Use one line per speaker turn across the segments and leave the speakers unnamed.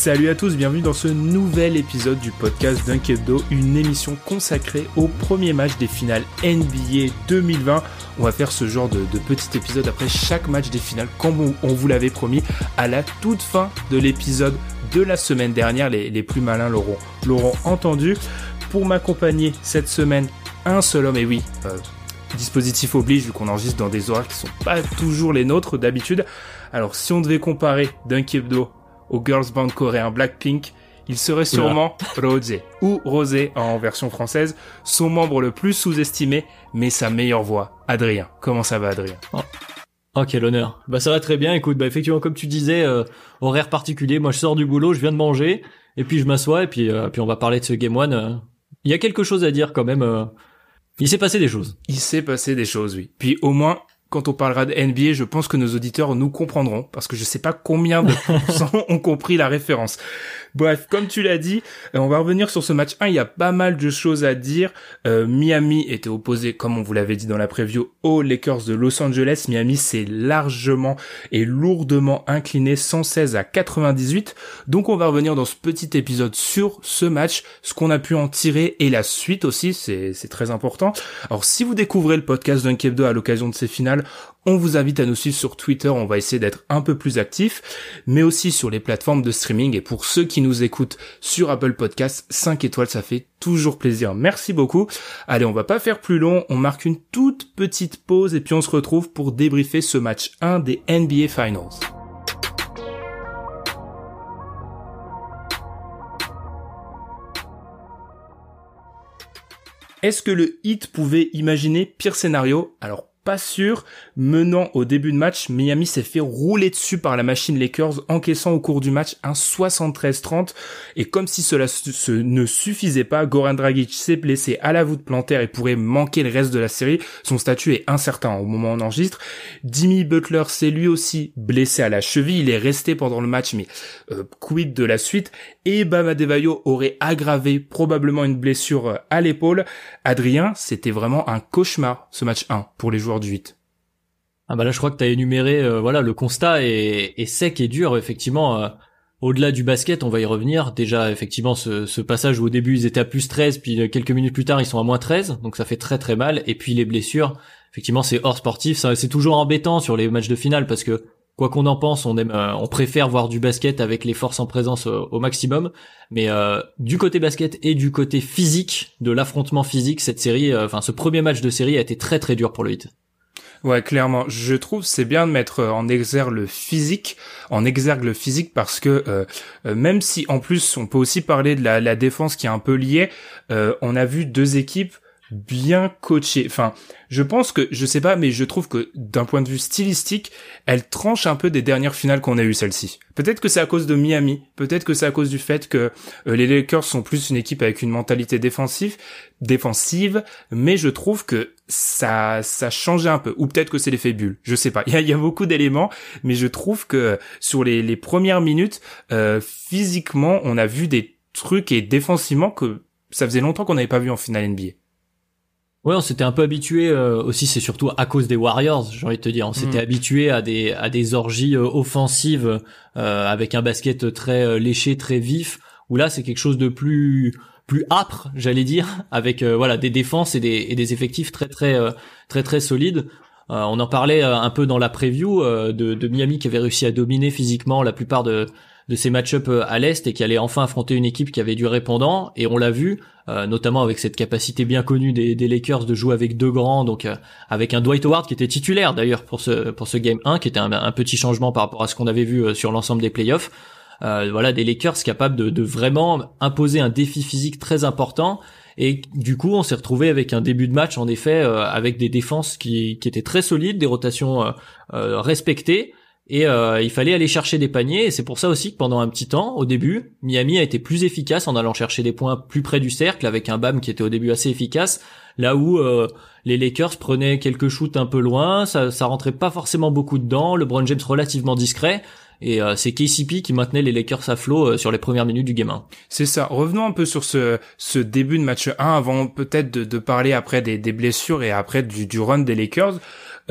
Salut à tous, bienvenue dans ce nouvel épisode du podcast Hebdo, une émission consacrée au premier match des finales NBA 2020. On va faire ce genre de, petit épisode après chaque match des finales, comme on, vous l'avait promis, à la toute fin de l'épisode de la semaine dernière. Les, plus malins l'auront entendu. Pour m'accompagner cette semaine, un seul homme, et oui, euh, dispositif oblige, vu qu'on enregistre dans des horaires qui sont pas toujours les nôtres d'habitude. Alors si on devait comparer Dunk Hebdo au girls band coréen Blackpink, il serait sûrement Rosé ou Rosé en version française, son membre le plus sous-estimé, mais sa meilleure voix. Adrien, comment ça va Adrien?
Oh. oh. quel honneur. Bah ça va très bien. Écoute, bah effectivement comme tu disais, euh, horaire particulier. Moi je sors du boulot, je viens de manger, et puis je m'assois et puis euh, puis on va parler de ce Game One. Euh. Il y a quelque chose à dire quand même. Il s'est passé des choses.
Il s'est passé des choses, oui. Puis au moins, quand on parlera de NBA, je pense que nos auditeurs nous comprendront parce que je sais pas combien de pourcents ont compris la référence. Bref, comme tu l'as dit, euh, on va revenir sur ce match 1. Il y a pas mal de choses à dire. Euh, Miami était opposé, comme on vous l'avait dit dans la preview, aux Lakers de Los Angeles. Miami s'est largement et lourdement incliné 116 à 98. Donc on va revenir dans ce petit épisode sur ce match, ce qu'on a pu en tirer et la suite aussi, c'est très important. Alors si vous découvrez le podcast d'un 2 à l'occasion de ces finales, on vous invite à nous suivre sur Twitter, on va essayer d'être un peu plus actif, mais aussi sur les plateformes de streaming. Et pour ceux qui nous écoutent sur Apple Podcasts, 5 étoiles, ça fait toujours plaisir. Merci beaucoup. Allez, on va pas faire plus long, on marque une toute petite pause et puis on se retrouve pour débriefer ce match 1 des NBA Finals. Est-ce que le hit pouvait imaginer pire scénario? Alors pas sûr. Menant au début de match, Miami s'est fait rouler dessus par la machine Lakers, encaissant au cours du match un 73-30. Et comme si cela ne suffisait pas, Goran Dragic s'est blessé à la voûte plantaire et pourrait manquer le reste de la série. Son statut est incertain au moment où on enregistre. Jimmy Butler s'est lui aussi blessé à la cheville. Il est resté pendant le match, mais euh, quid de la suite? Et Bama Devayo aurait aggravé probablement une blessure euh, à l'épaule. Adrien, c'était vraiment un cauchemar ce match 1 pour les joueurs du 8.
Ah bah là je crois que tu as énuméré euh, voilà le constat est, sec et dur effectivement euh, au-delà du basket on va y revenir. Déjà effectivement ce, passage où au début ils étaient à plus 13 puis euh, quelques minutes plus tard ils sont à moins 13 donc ça fait très très mal. Et puis les blessures effectivement c'est hors sportif. C'est toujours embêtant sur les matchs de finale parce que quoi qu'on en pense on aime on préfère voir du basket avec les forces en présence au, maximum mais du côté basket et du côté physique de l'affrontement physique cette série enfin ce premier match de série a été très très dur pour le hit
Ouais, clairement. Je trouve c'est bien de mettre euh, en exergue le physique, en exergue le physique parce que euh, euh, même si en plus on peut aussi parler de la défense qui est un peu liée, on a vu deux équipes bien coachées. Enfin, je pense que, je sais pas, mais je trouve que d'un point de vue stylistique, elle tranche un peu des dernières finales qu'on a eues celle-ci. Peut-être que c'est à cause de Miami, peut-être que c'est à cause du fait que euh, les Lakers sont plus une équipe avec une mentalité défensive, défensive, mais je trouve que ça, ça changeait un peu. Ou peut-être que c'est l'effet bulle, je sais pas. Il y a, y a, beaucoup d'éléments, mais je trouve que sur les, les premières minutes, euh, physiquement, on a vu des trucs et défensivement que ça faisait longtemps qu'on n'avait pas vu en finale NBA.
Ouais, on s'était un peu habitué euh, aussi. C'est surtout à cause des Warriors, j'ai envie de te dire. On s'était mm. habitué à des à des orgies euh, offensives euh, avec un basket très léché, très vif. Où là, c'est quelque chose de plus plus âpre, j'allais dire, avec voilà des défenses et des et des effectifs très très très très solides. on en parlait un peu dans la preview de, de Miami qui avait réussi à dominer physiquement la plupart de de ces match-up à l'est et qui allait enfin affronter une équipe qui avait du répondant. Et on l'a vu, notamment avec cette capacité bien connue des, des, Lakers de jouer avec deux grands, donc avec un Dwight Howard qui était titulaire d'ailleurs pour ce pour ce game 1, qui était un, petit changement par rapport à ce qu'on avait vu sur l'ensemble des playoffs. voilà des Lakers capables de, de vraiment imposer un défi physique très important et du coup, on s'est retrouvé avec un début de match, en effet, euh, avec des défenses qui, qui, étaient très solides, des rotations euh, euh, respectées. Et il fallait aller chercher des paniers. Et c'est pour ça aussi que pendant un petit temps, au début, Miami a été plus efficace en allant chercher des points plus près du cercle, avec un BAM qui était au début assez efficace. Là où les Lakers prenaient quelques shoots un peu loin, ça, ça rentrait pas forcément beaucoup dedans. Le LeBron James relativement discret. Et euh, c'est KCP qui maintenait les Lakers à flot euh, sur les premières minutes du game 1.
C'est ça. Revenons un peu sur ce, ce début de match 1 avant peut-être de, de, parler après des, des, blessures et après du, du run des Lakers.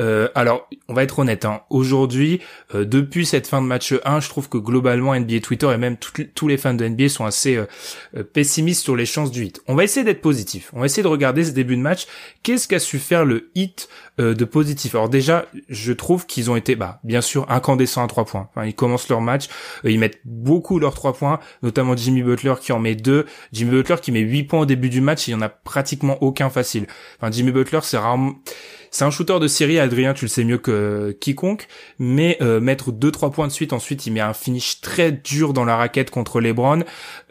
Euh, alors, on va être honnête. Hein. Aujourd'hui, euh, depuis cette fin de match 1, je trouve que globalement NBA Twitter et même tous les fans de NBA sont assez euh, pessimistes sur les chances du hit. On va essayer d'être positif. On va essayer de regarder ce début de match. Qu'est-ce qu'a su faire le hit de positif Alors déjà, je trouve qu'ils ont été, bah, bien sûr, incandescents à trois points. Ils commencent leur match, ils mettent beaucoup leurs trois points, notamment Jimmy Butler qui en met deux. Jimmy Butler qui met huit points au début du match, il y en a pratiquement aucun facile. Enfin, Jimmy Butler, c'est rarement c'est un shooter de série, Adrien, tu le sais mieux que quiconque, mais euh, mettre deux trois points de suite, ensuite il met un finish très dur dans la raquette contre LeBron.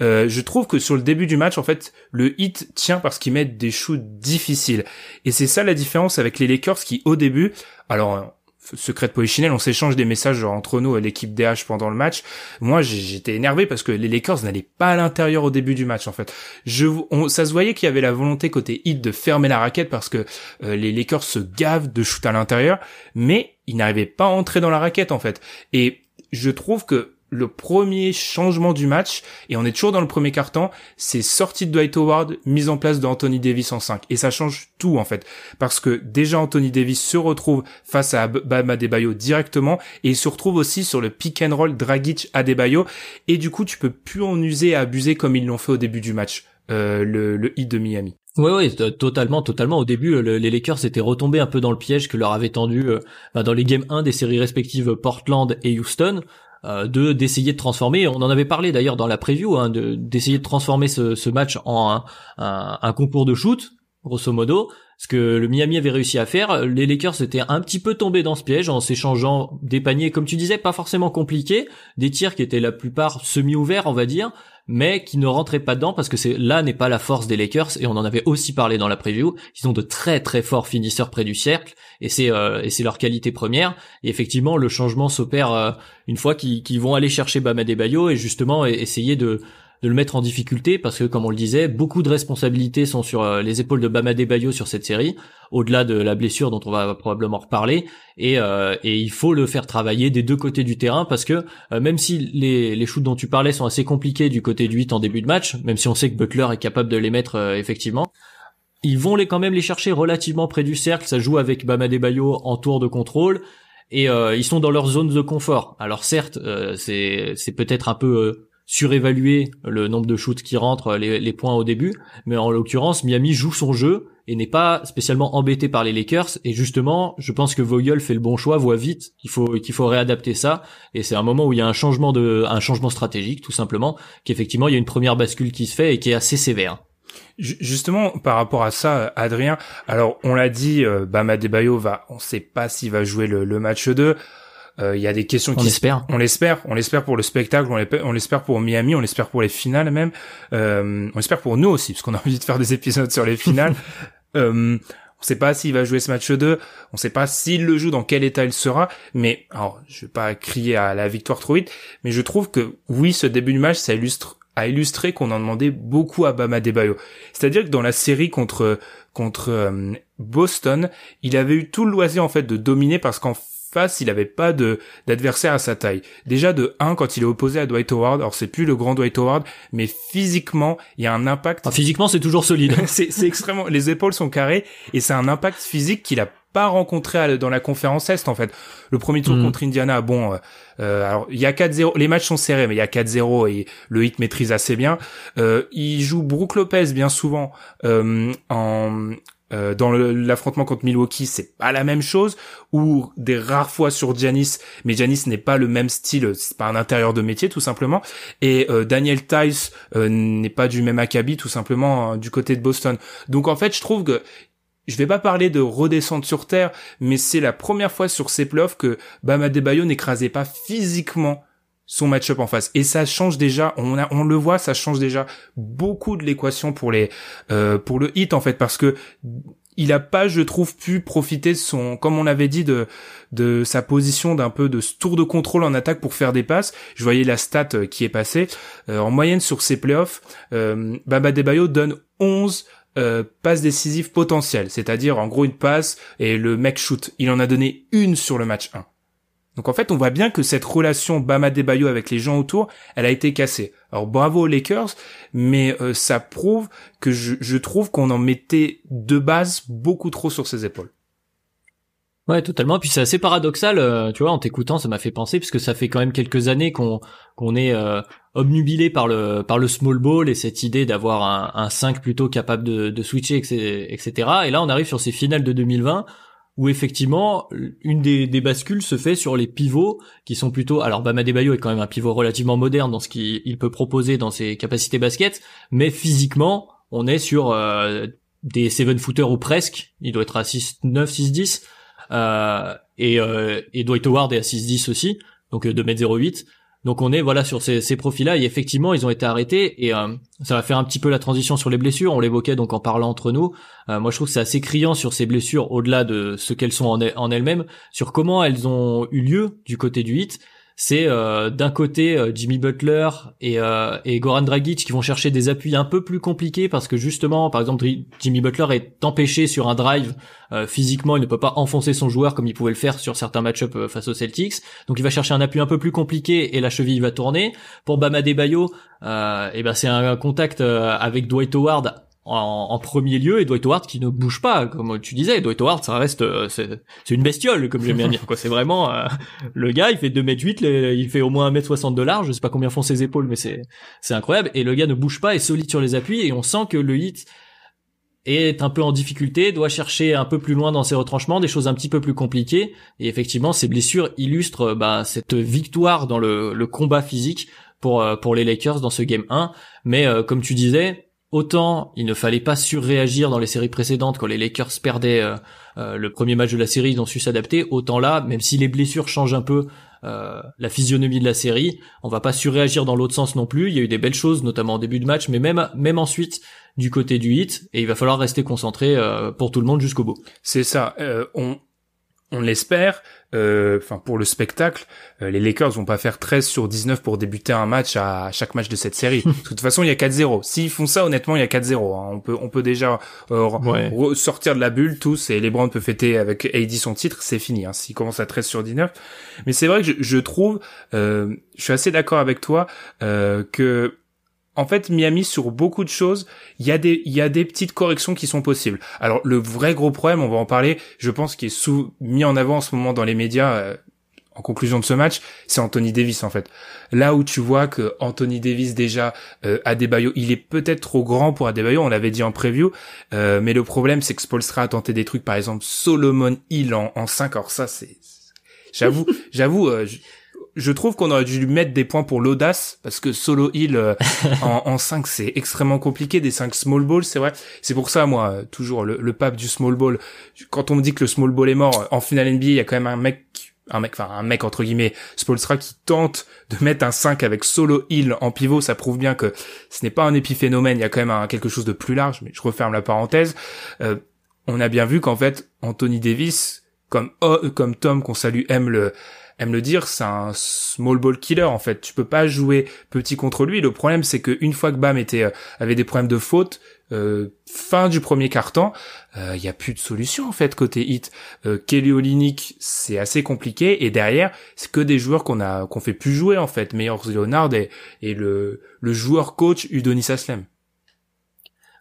Euh, je trouve que sur le début du match, en fait, le hit tient parce qu'ils mettent des shoots difficiles. Et c'est ça la différence avec les Lakers qui, au début, alors secret de polichinelle, on s'échange des messages entre nous et l'équipe DH pendant le match. Moi, j'étais énervé parce que les Lakers n'allaient pas à l'intérieur au début du match, en fait. Je, ça se voyait qu'il y avait la volonté côté hit de fermer la raquette parce que euh, les Lakers se gavent de shoot à l'intérieur, mais ils n'arrivaient pas à entrer dans la raquette, en fait. Et je trouve que le premier changement du match, et on est toujours dans le premier quart-temps, c'est sortie de Dwight Howard, mise en place de Anthony Davis en 5. Et ça change tout, en fait. Parce que déjà Anthony Davis se retrouve face à Bam Adebayo directement, et il se retrouve aussi sur le pick and roll Dragic Adebayo, et du coup, tu peux plus en user et abuser comme ils l'ont fait au début du match, euh, le, hit de Miami.
Oui, oui, totalement, totalement. Au début, les Lakers étaient retombés un peu dans le piège que leur avait tendu euh, bah, dans les games 1 des séries respectives Portland et Houston, de d'essayer de transformer. On en avait parlé d'ailleurs dans la preview, hein, de d'essayer de transformer ce, ce match en un, un, concours de shoot, grosso modo. Ce que le Miami avait réussi à faire, les Lakers étaient un petit peu tombés dans ce piège en s'échangeant des paniers, comme tu disais, pas forcément compliqués, des tirs qui étaient la plupart semi-ouverts, on va dire, mais qui ne rentraient pas dedans parce que c'est là n'est pas la force des Lakers et on en avait aussi parlé dans la preview. Ils ont de très très forts finisseurs près du cercle et c'est euh, et c'est leur qualité première. Et effectivement, le changement s'opère euh, une fois qu'ils vont aller chercher Bama Bayo et justement essayer de de le mettre en difficulté parce que comme on le disait, beaucoup de responsabilités sont sur euh, les épaules de Bama Bayo sur cette série, au-delà de la blessure dont on va probablement reparler et, euh, il faut le faire travailler des deux côtés du terrain parce que euh, même si les, les shoots dont tu parlais sont assez compliqués du côté du 8 en début de match, même si on sait que Butler est capable de les mettre effectivement, ils vont quand même les chercher relativement près du cercle, ça joue avec Bama Bayo en tour de contrôle et ils sont dans leur zone de confort. Alors certes, c'est peut-être un peu surévaluer le nombre de shoots qui rentrent, les, points au début, mais en l'occurrence, Miami joue son jeu et n'est pas spécialement embêté par les Lakers. Et justement, je pense que Vogel fait le bon choix, voit vite qu'il faut qu'il faut réadapter ça. Et c'est un moment où il y a un changement de un changement stratégique, tout simplement, qu'effectivement il y a une première bascule qui se fait et qui est assez sévère.
Justement, par rapport à ça, Adrien, alors on l'a dit, euh, Bama Debayo va, on sait pas s'il va jouer le, le match 2. Euh, il y a des questions
qui... On l'espère.
On l'espère. On l'espère pour le spectacle. On l'espère pour Miami. On l'espère pour les finales même. Euh, on l'espère pour nous aussi, parce qu'on a envie de faire des épisodes sur les finales. euh, on sait pas s'il va jouer ce match 2, on sait pas s'il le joue, dans quel état il sera, mais alors je vais pas crier à la victoire trop vite, mais je trouve que oui, ce début du match, ça illustre a illustré qu'on en demandait beaucoup à Bama Debayo. C'est-à-dire que dans la série contre contre euh, Boston, il avait eu tout le loisir en fait de dominer parce qu'en face, il n'avait pas de d'adversaire à sa taille. Déjà de 1 quand il est opposé à Dwight Howard, alors c'est plus le grand Dwight Howard, mais physiquement, il y a un impact.
Ah, physiquement, c'est toujours solide.
c'est extrêmement les épaules sont carrées et c'est un impact physique qu'il a pas rencontré dans la conférence Est en fait. Le premier tour mm. contre Indiana, bon, euh, euh, alors il y a 4-0, les matchs sont serrés, mais il y a 4-0 et le hit maîtrise assez bien. Euh, il joue Brook Lopez bien souvent euh, en euh, dans l'affrontement contre Milwaukee, c'est pas la même chose. Ou des rares fois sur Giannis, mais Giannis n'est pas le même style, c'est pas un intérieur de métier tout simplement. Et euh, Daniel Tice euh, n'est pas du même acabit tout simplement hein, du côté de Boston. Donc en fait, je trouve que je vais pas parler de redescendre sur terre, mais c'est la première fois sur ces que Bam Adebayo n'écrasait pas physiquement son match-up en face. Et ça change déjà, on, a, on le voit, ça change déjà beaucoup de l'équation pour euh, pour le hit en fait, parce que il a pas, je trouve, pu profiter de son, comme on avait dit, de de sa position d'un peu de tour de contrôle en attaque pour faire des passes. Je voyais la stat euh, qui est passée. Euh, en moyenne sur ses playoffs, euh, Baba Debayo donne 11 euh, passes décisives potentielles, c'est-à-dire en gros une passe et le mec shoot. Il en a donné une sur le match 1. Donc en fait, on voit bien que cette relation Bama Debayo avec les gens autour, elle a été cassée. Alors bravo aux Lakers, mais euh, ça prouve que je, trouve qu'on en mettait de base beaucoup trop sur ses épaules.
Ouais, totalement. Puis c'est assez paradoxal, euh, tu vois, en t'écoutant, ça m'a fait penser, puisque ça fait quand même quelques années qu'on qu'on est euh, obnubilé par le par le small ball et cette idée d'avoir un, un 5 plutôt capable de, de switcher, etc. Et là, on arrive sur ces finales de 2020 où effectivement une des, des, bascules se fait sur les pivots qui sont plutôt alors Bama Debayo est quand même un pivot relativement moderne dans ce qu'il peut proposer dans ses capacités basket mais physiquement on est sur euh, des seven footers ou presque. Il doit être à 6 9 6 10 euh, et euh, et Dwight Howard est à 6 10 aussi. Donc 2 m 08 donc on est voilà sur ces, profils-là et effectivement ils ont été arrêtés et euh, ça va faire un petit peu la transition sur les blessures. On l'évoquait donc en parlant entre nous. Euh, moi je trouve que c'est assez criant sur ces blessures au-delà de ce qu'elles sont en, en elles-mêmes, sur comment elles ont eu lieu du côté du hit c'est euh, d'un côté euh, Jimmy Butler et, euh, et Goran Dragic qui vont chercher des appuis un peu plus compliqués parce que justement, par exemple, Jimmy Butler est empêché sur un drive physiquement, il ne peut pas enfoncer son joueur comme il pouvait le faire sur certains match-up face aux Celtics. Donc il va chercher un appui un peu plus compliqué et la cheville va tourner. Pour Bama Debayo, et eh ben c'est un contact avec Dwight Howard en, premier lieu et Dwight Howard qui ne bouge pas comme tu disais Dwight Howard ça reste euh, c'est une bestiole comme j'aime bien dire quoi c'est vraiment euh, le gars il fait 2 mètres 8 il fait au moins 1 mètre 60 de large je sais pas combien font ses épaules mais c'est c'est incroyable et le gars ne bouge pas est solide sur les appuis et on sent que le hit est un peu en difficulté, doit chercher un peu plus loin dans ses retranchements, des choses un petit peu plus compliquées. Et effectivement, ces blessures illustrent bah, cette victoire dans le, le combat physique pour euh, pour les Lakers dans ce game 1. Mais comme tu disais, autant il ne fallait pas surréagir dans les séries précédentes quand les Lakers perdaient euh, euh, le premier match de la série, ils ont su s'adapter. Autant là, même si les blessures changent un peu euh, la physionomie de la série, on va pas surréagir dans l'autre sens non plus. Il y a eu des belles choses, notamment en début de match, mais même même ensuite du côté du hit, et il va falloir rester concentré pour tout le monde jusqu'au bout.
C'est ça. on on l'espère, euh, enfin pour le spectacle, euh, les Lakers vont pas faire 13 sur 19 pour débuter un match à chaque match de cette série. de toute façon, il y a 4-0. S'ils font ça, honnêtement, il y a 4-0. Hein. On peut on peut déjà euh, sortir de la bulle tous et LeBron peut fêter avec AD son titre, c'est fini. Hein, S'il commence à 13 sur 19. Mais c'est vrai que je, je trouve, je suis assez d'accord avec toi que en fait, Miami, sur beaucoup de choses, il y a des, y a des petites corrections qui sont possibles. Alors, le vrai gros problème, on va en parler, je pense, qui est sous, mis en avant en ce moment dans les médias, euh, en conclusion de ce match, c'est Anthony Davis, en fait. Là où tu vois que Anthony Davis, déjà, euh, Adebayo, il est peut-être trop grand pour Adebayo, on l'avait dit en preview, euh, mais le problème, c'est que Spolstra a tenté des trucs, par exemple, Solomon Hill en, en 5, alors ça, c'est, j'avoue, j'avoue, euh, je trouve qu'on aurait dû lui mettre des points pour l'audace parce que solo heal euh, en, en 5 c'est extrêmement compliqué des 5 small balls c'est vrai. C'est pour ça moi toujours le, le, pape du small ball. Quand on me dit que le small ball est mort en finale NBA il y a quand même un mec un mec enfin un mec entre guillemets Spolstra qui tente de mettre un 5 avec solo heal en pivot. Ça prouve bien que ce n'est pas un épiphénomène il y a quand même un, quelque chose de plus large mais je referme la parenthèse. Euh, on a bien vu qu'en fait Anthony Davis comme oh, comme Tom qu'on salue aime le aime le dire, c'est un small ball killer en fait. Tu peux pas jouer petit contre lui. Le problème c'est que une fois que Bam était euh, avait des problèmes de faute, euh, fin du premier quart-temps, il euh, y a plus de solution en fait côté hit. Kelly Olynyk, c'est assez compliqué et derrière, c'est que des joueurs qu'on a qu'on fait plus jouer en fait. Meilleur Leonard et, et le le joueur coach Udonis Aslem.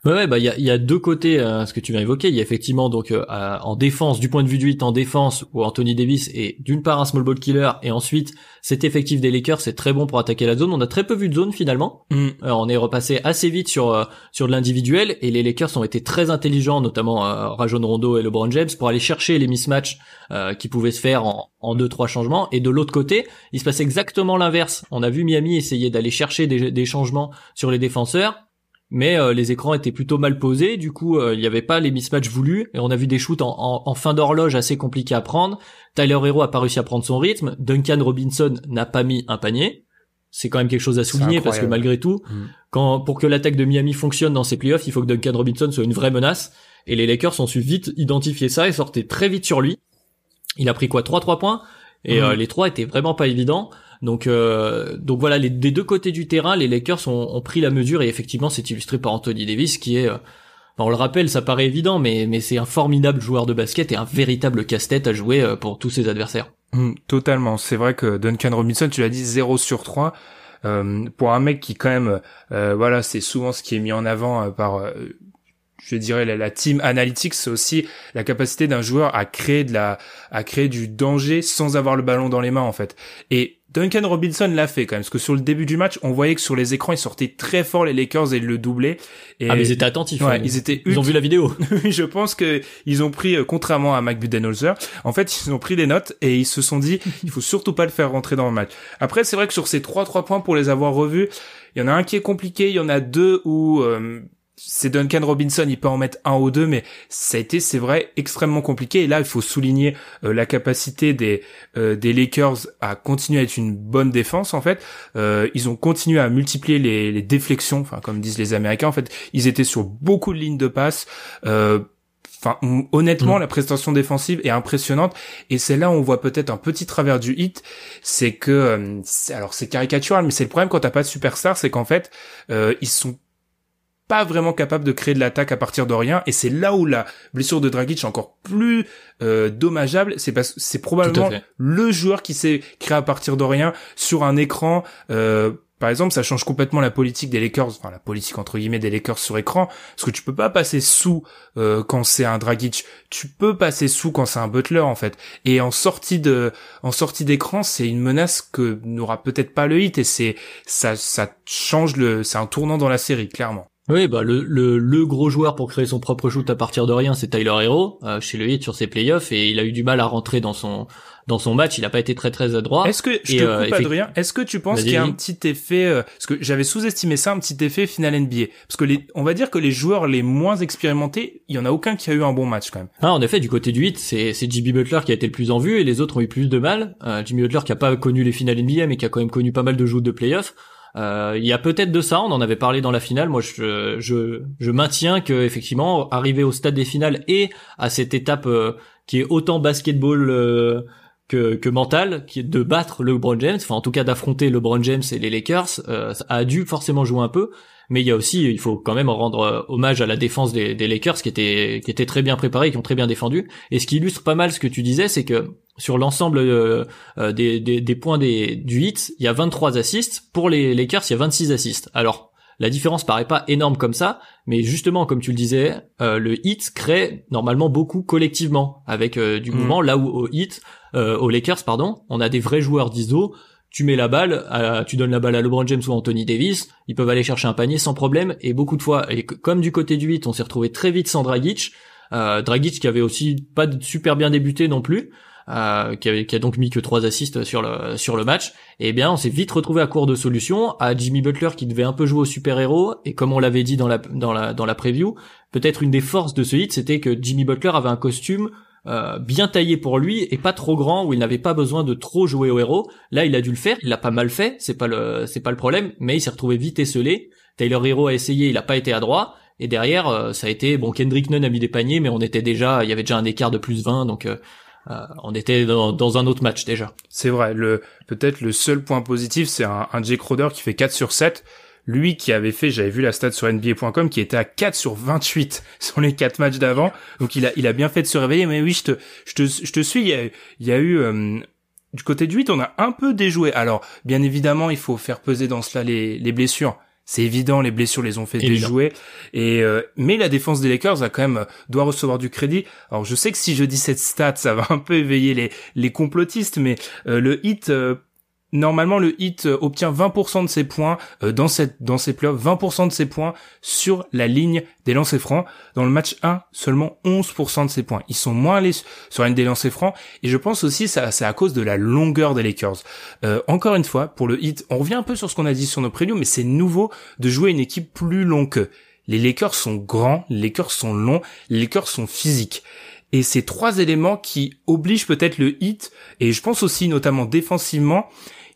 Ouais, bah il y a, y a, deux côtés à ce que tu viens évoquer. Il y a effectivement donc euh, en défense, du point de vue du 8 en défense, où Anthony Davis est d'une part un small ball killer et ensuite cet effectif des Lakers c'est très bon pour attaquer la zone. On a très peu vu de zone finalement. Mm. Euh, on est repassé assez vite sur euh, sur de l'individuel et les Lakers ont été très intelligents, notamment Rajon Rondo et LeBron James, pour aller chercher les mismatchs qui pouvaient se faire en, en deux trois changements. Et de l'autre côté, il se passe exactement l'inverse. On a vu Miami essayer d'aller chercher des, des changements sur les défenseurs mais euh, les écrans étaient plutôt mal posés, du coup euh, il n'y avait pas les mismatchs voulus, et on a vu des shoots en, fin d'horloge assez compliqués à prendre. Tyler Hero a pas réussi à prendre son rythme, Duncan Robinson n'a pas mis un panier. C'est quand même quelque chose à souligner parce que malgré tout, mm. quand pour que l'attaque de Miami fonctionne dans ses playoffs, il faut que Duncan Robinson soit une vraie menace. Et les Lakers ont su vite identifier ça et sortaient très vite sur lui. Il a pris quoi? 3-3 points? Et mm. euh, les trois étaient vraiment pas évidents. Donc, euh, donc voilà, les, des deux côtés du terrain, les Lakers ont, pris la mesure et effectivement, c'est illustré par Anthony Davis, qui est, euh, on le rappelle, ça paraît évident, mais, mais c'est un formidable joueur de basket et un véritable casse-tête à jouer euh, pour tous ses adversaires.
Mmh, totalement. C'est vrai que Duncan Robinson, tu l'as dit, 0 sur 3. Euh, pour un mec qui quand même, euh, voilà, c'est souvent ce qui est mis en avant par je dirais la, la team analytics, c'est aussi la capacité d'un joueur à créer de la, à créer du danger sans avoir le ballon dans les mains en fait. Et Duncan Robinson l'a fait quand même, parce que sur le début du match, on voyait que sur les écrans, ils sortaient très fort les Lakers et le doublaient.
Et ah mais ils étaient attentifs.
Ouais, hein. ils étaient.
Ils ont vu la vidéo.
je pense que ils ont pris, euh, contrairement à Mac Budenholzer, en fait, ils ont pris des notes et ils se sont dit, il faut surtout pas le faire rentrer dans le match. Après, c'est vrai que sur ces trois trois points pour les avoir revus, il y en a un qui est compliqué, il y en a deux où euh, c'est Duncan Robinson, il peut en mettre un ou deux, mais ça a été, c'est vrai, extrêmement compliqué. Et là, il faut souligner euh, la capacité des euh, des Lakers à continuer à être une bonne défense. En fait, euh, ils ont continué à multiplier les, les déflexions, enfin comme disent les Américains. En fait, ils étaient sur beaucoup de lignes de passe. Enfin, honnêtement, mm. la prestation défensive est impressionnante et c'est là où on voit peut-être un petit travers du hit, c'est que, alors c'est caricatural, mais c'est le problème quand t'as pas de superstar, c'est qu'en fait, ils sont pas vraiment capable de créer de l'attaque à partir de rien et c'est là où la blessure de Dragic est encore plus euh, dommageable c'est parce c'est probablement le joueur qui s'est créé à partir de rien sur un écran euh, par exemple, ça change complètement la politique des Lakers, enfin la politique entre guillemets des Lakers sur écran, parce que tu peux pas passer sous euh, quand c'est un Dragic, tu peux passer sous quand c'est un Butler en fait. Et en sortie de, en sortie d'écran, c'est une menace que n'aura peut-être pas le hit et c'est ça, ça change le, c'est un tournant dans la série clairement.
Oui, bah le, le, le, gros joueur pour créer son propre shoot à partir de rien, c'est Tyler Hero euh, chez le Heat sur ses playoffs et il a eu du mal à rentrer dans son dans son match. Il a pas été très très adroit.
Est-ce que je te euh, coupe Adrien Est-ce que tu penses qu'il y a un petit effet euh, Parce que j'avais sous-estimé ça, un petit effet final NBA. Parce que les, on va dire que les joueurs les moins expérimentés, il y en a aucun qui a eu un bon match quand même.
Ah, en effet, du côté du 8, c'est c'est Jimmy Butler qui a été le plus en vue et les autres ont eu plus de mal. Jimmy Butler qui a pas connu les finales NBA mais qui a quand même connu pas mal de joues de playoffs. Euh, il y a peut-être de ça, on en avait parlé dans la finale. Moi, je, maintiens que effectivement, arriver au stade des finales et à cette étape euh, qui est autant basketball euh, que, que mental, qui est de battre le LeBron James, enfin en tout cas d'affronter LeBron James et les Lakers, a dû forcément jouer un peu. Mais il y a aussi, il faut quand même rendre hommage à la défense des, des Lakers qui était qui était très bien préparés, qui ont très bien défendu. Et ce qui illustre pas mal ce que tu disais, c'est que sur l'ensemble euh, euh, des, des, des, points des, du hit, il y a 23 assists. Pour les Lakers, il y a 26 assists. Alors, la différence paraît pas énorme comme ça, mais justement, comme tu le disais, euh, le hit crée normalement beaucoup collectivement avec du mm. mouvement. Là où au hit, aux Lakers, pardon, on a des vrais joueurs d'ISO. Tu mets la balle, tu donnes la balle à LeBron James ou Anthony Davis, ils peuvent aller chercher un panier sans problème. Et beaucoup de fois, et comme du côté du hit, on s'est retrouvé très vite sans Dragic. Dragic qui avait aussi pas super bien débuté non plus. Euh, qui, a, donc mis que trois assists sur le sur le match. Et eh bien, on s'est vite retrouvé à court de solutions, à Jimmy Butler qui devait un peu jouer au super-héros et comme on l'avait dit dans la dans la dans la preview, peut-être une des forces de ce hit, c'était que Jimmy Butler avait un costume euh, bien taillé pour lui et pas trop grand où il n'avait pas besoin de trop jouer au héros. Là, il a dû le faire, il l'a pas mal fait, c'est pas le c'est pas le problème, mais il s'est retrouvé vite esselé. Taylor Hero a essayé, il a pas été adroit. Et derrière, euh, ça a été bon. Kendrick Nunn a mis des paniers, mais on était déjà, il y avait déjà un écart de plus 20, donc euh, euh, on était dans, un autre match déjà.
C'est vrai. Le peut-être le seul point positif, c'est un, un Jake Crowder qui fait 4 sur 7 lui qui avait fait, j'avais vu la stat sur NBA.com, qui était à 4 sur 28 sur les 4 matchs d'avant. Donc il a, il a bien fait de se réveiller. Mais oui, je te, je te, je te suis. Il y a, eu, euh, du côté du 8, on a un peu déjoué. Alors, bien évidemment, il faut faire peser dans cela les, les blessures c'est évident, les blessures les ont fait déjouer. Et euh, mais la défense des Lakers a quand même doit recevoir du crédit. Alors je sais que si je dis cette stat, ça va un peu éveiller les les complotistes, mais le hit normalement le hit euh, obtient 20% de ses points euh, dans cette dans ses playoffs, 20% de ses points sur la ligne des lancers francs. Dans le match 1, seulement 11% de ses points. Ils sont moins allés sur la ligne des lancers francs et je pense aussi ça c'est à cause de la longueur des Lakers. Euh, encore une fois, pour le hit, on revient un peu sur ce qu'on a dit sur nos previews, mais c'est nouveau de jouer une équipe plus longue que les Lakers sont grands, les Lakers sont longs, les Lakers sont physiques. Et ces trois éléments qui obligent peut-être le hit, et je pense aussi notamment défensivement,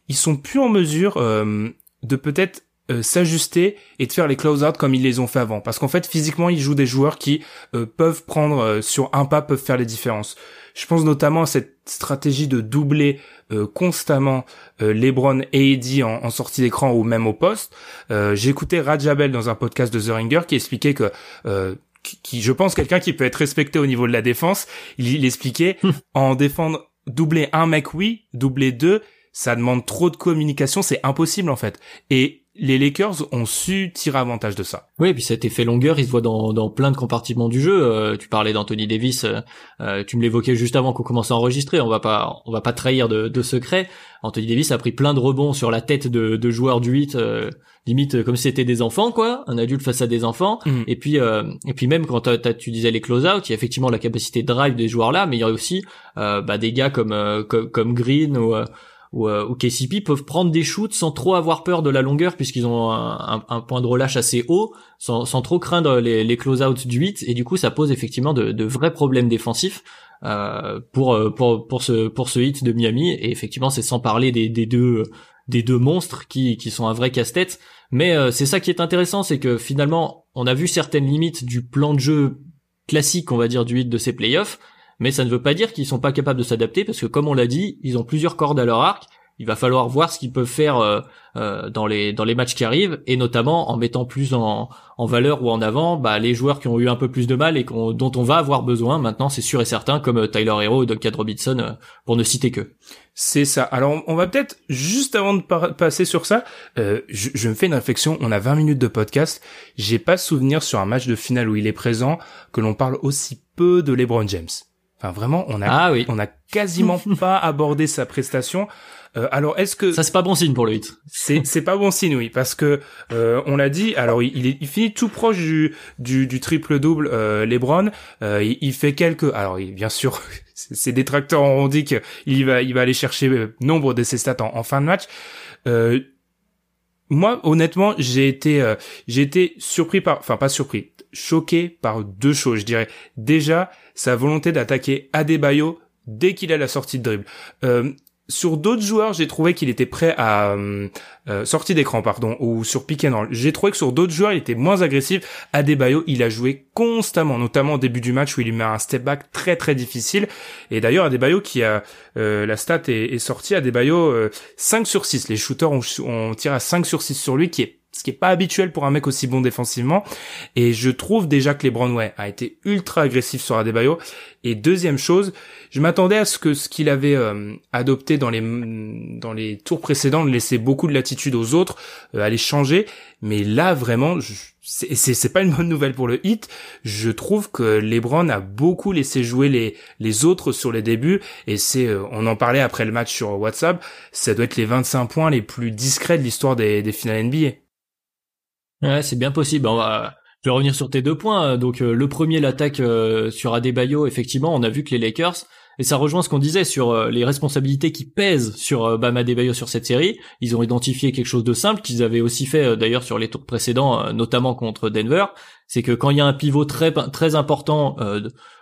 ils sont plus en mesure euh, de peut-être euh, s'ajuster et de faire les close-out comme ils les ont fait avant. Parce qu'en fait, physiquement, ils jouent des joueurs qui euh, peuvent prendre sur un pas, peuvent faire les différences. Je pense notamment à cette stratégie de doubler constamment LeBron et Eddie en, sortie d'écran ou même au poste. J'ai écouté Rajabel dans un podcast de The Ringer qui expliquait que qui, je pense, quelqu'un qui peut être respecté au niveau de la défense. Il, il expliquait en défendre doubler un mec oui, doubler deux, ça demande trop de communication, c'est impossible en fait. Et les Lakers ont su tirer avantage de ça.
Oui, et puis cet effet longueur, il se voit dans, dans plein de compartiments du jeu. Euh, tu parlais d'Anthony Davis, euh, euh, tu me l'évoquais juste avant qu'on commence à enregistrer. On va pas, on va pas trahir de, de secret. Anthony Davis a pris plein de rebonds sur la tête de, de joueurs du 8, limite comme si c'était des enfants, quoi, un adulte face à des enfants. Mm. Et puis, et puis même quand tu disais les close-out, il y a effectivement la capacité de drive des joueurs là, mais il y a aussi bah, des gars comme, comme, comme Green ou ou, euh, ou KCP peuvent prendre des shoots sans trop avoir peur de la longueur puisqu'ils ont un, un, point de relâche assez haut, sans, sans trop craindre les, les close-outs du 8 et du coup ça pose effectivement de, de vrais problèmes défensifs euh, pour euh, pour pour ce pour ce hit de Miami. Et effectivement c'est sans parler des, des deux des deux monstres qui qui sont un vrai casse-tête. Mais euh, c'est ça qui est intéressant c'est que finalement on a vu certaines limites du plan de jeu classique on va dire du hit de ces playoffs mais ça ne veut pas dire qu'ils sont pas capables de s'adapter parce que comme on l'a dit, ils ont plusieurs cordes à leur arc. Il va falloir voir ce qu'ils peuvent faire euh, euh, dans les dans les matchs qui arrivent et notamment en mettant plus en, en valeur ou en avant bah, les joueurs qui ont eu un peu plus de mal et dont on va avoir besoin maintenant c'est sûr et certain comme euh, Tyler Hero et Duncan Robinson pour ne citer que.
C'est ça. Alors on va peut-être juste avant de passer sur ça, je, je, me fais une réflexion. On a 20 minutes de podcast. J'ai pas souvenir sur un match de finale où il est présent que l'on parle aussi peu de LeBron James. Enfin, vraiment, on a, ah on a quasiment pas abordé sa prestation. Euh, alors, est-ce que
ça c'est pas bon signe pour le hit
C'est c'est pas bon signe, oui, parce que euh, on l'a dit. Alors, il, il, il, finit tout proche du du, du triple double. Euh, LeBron, euh, il, il, fait quelques. Alors, bien sûr, ses détracteurs ont dit qu'il va il va aller chercher euh, nombre de ses stats en, en fin de match. Euh, moi, honnêtement, j'ai été, j'ai été surpris par, enfin pas surpris, choqué par deux choses, je dirais. Déjà, sa volonté d'attaquer Adebayo dès qu'il a la sortie de dribble. Euh, sur d'autres joueurs, j'ai trouvé qu'il était prêt à euh, euh sortie d'écran, pardon, ou sur pick and roll. J'ai trouvé que sur d'autres joueurs, il était moins agressif. Adebayo, il a joué constamment, notamment au début du match où il lui met un step back très très difficile. Et d'ailleurs, Adebayo qui a euh, la stat est, est sortie, Adebayo 5 sur 6. Les shooters ont, ont tiré à 5 sur 6 sur lui, qui est ce qui est pas habituel pour un mec aussi bon défensivement. Et je trouve déjà que les Brownway a été ultra agressif sur Adebayo. Et deuxième chose, je m'attendais à ce que ce qu'il avait euh, adopté dans les dans les tours précédents laissait beaucoup de latitude aux autres, euh, changer. Mais là vraiment, c'est pas une bonne nouvelle pour le hit. Je trouve que LeBron a beaucoup laissé jouer les les autres sur les débuts. Et c'est, euh, on en parlait après le match sur WhatsApp, ça doit être les 25 points les plus discrets de l'histoire des, des finales NBA.
Ouais, c'est bien possible. On va, je vais revenir sur tes deux points. Donc euh, le premier, l'attaque euh, sur Adebayo, effectivement, on a vu que les Lakers, et ça rejoint ce qu'on disait sur euh, les responsabilités qui pèsent sur Bam Adebayo sur cette série. Ils ont identifié quelque chose de simple qu'ils avaient aussi fait d'ailleurs sur les tours précédents, notamment contre Denver. C'est que quand il y a un pivot très très important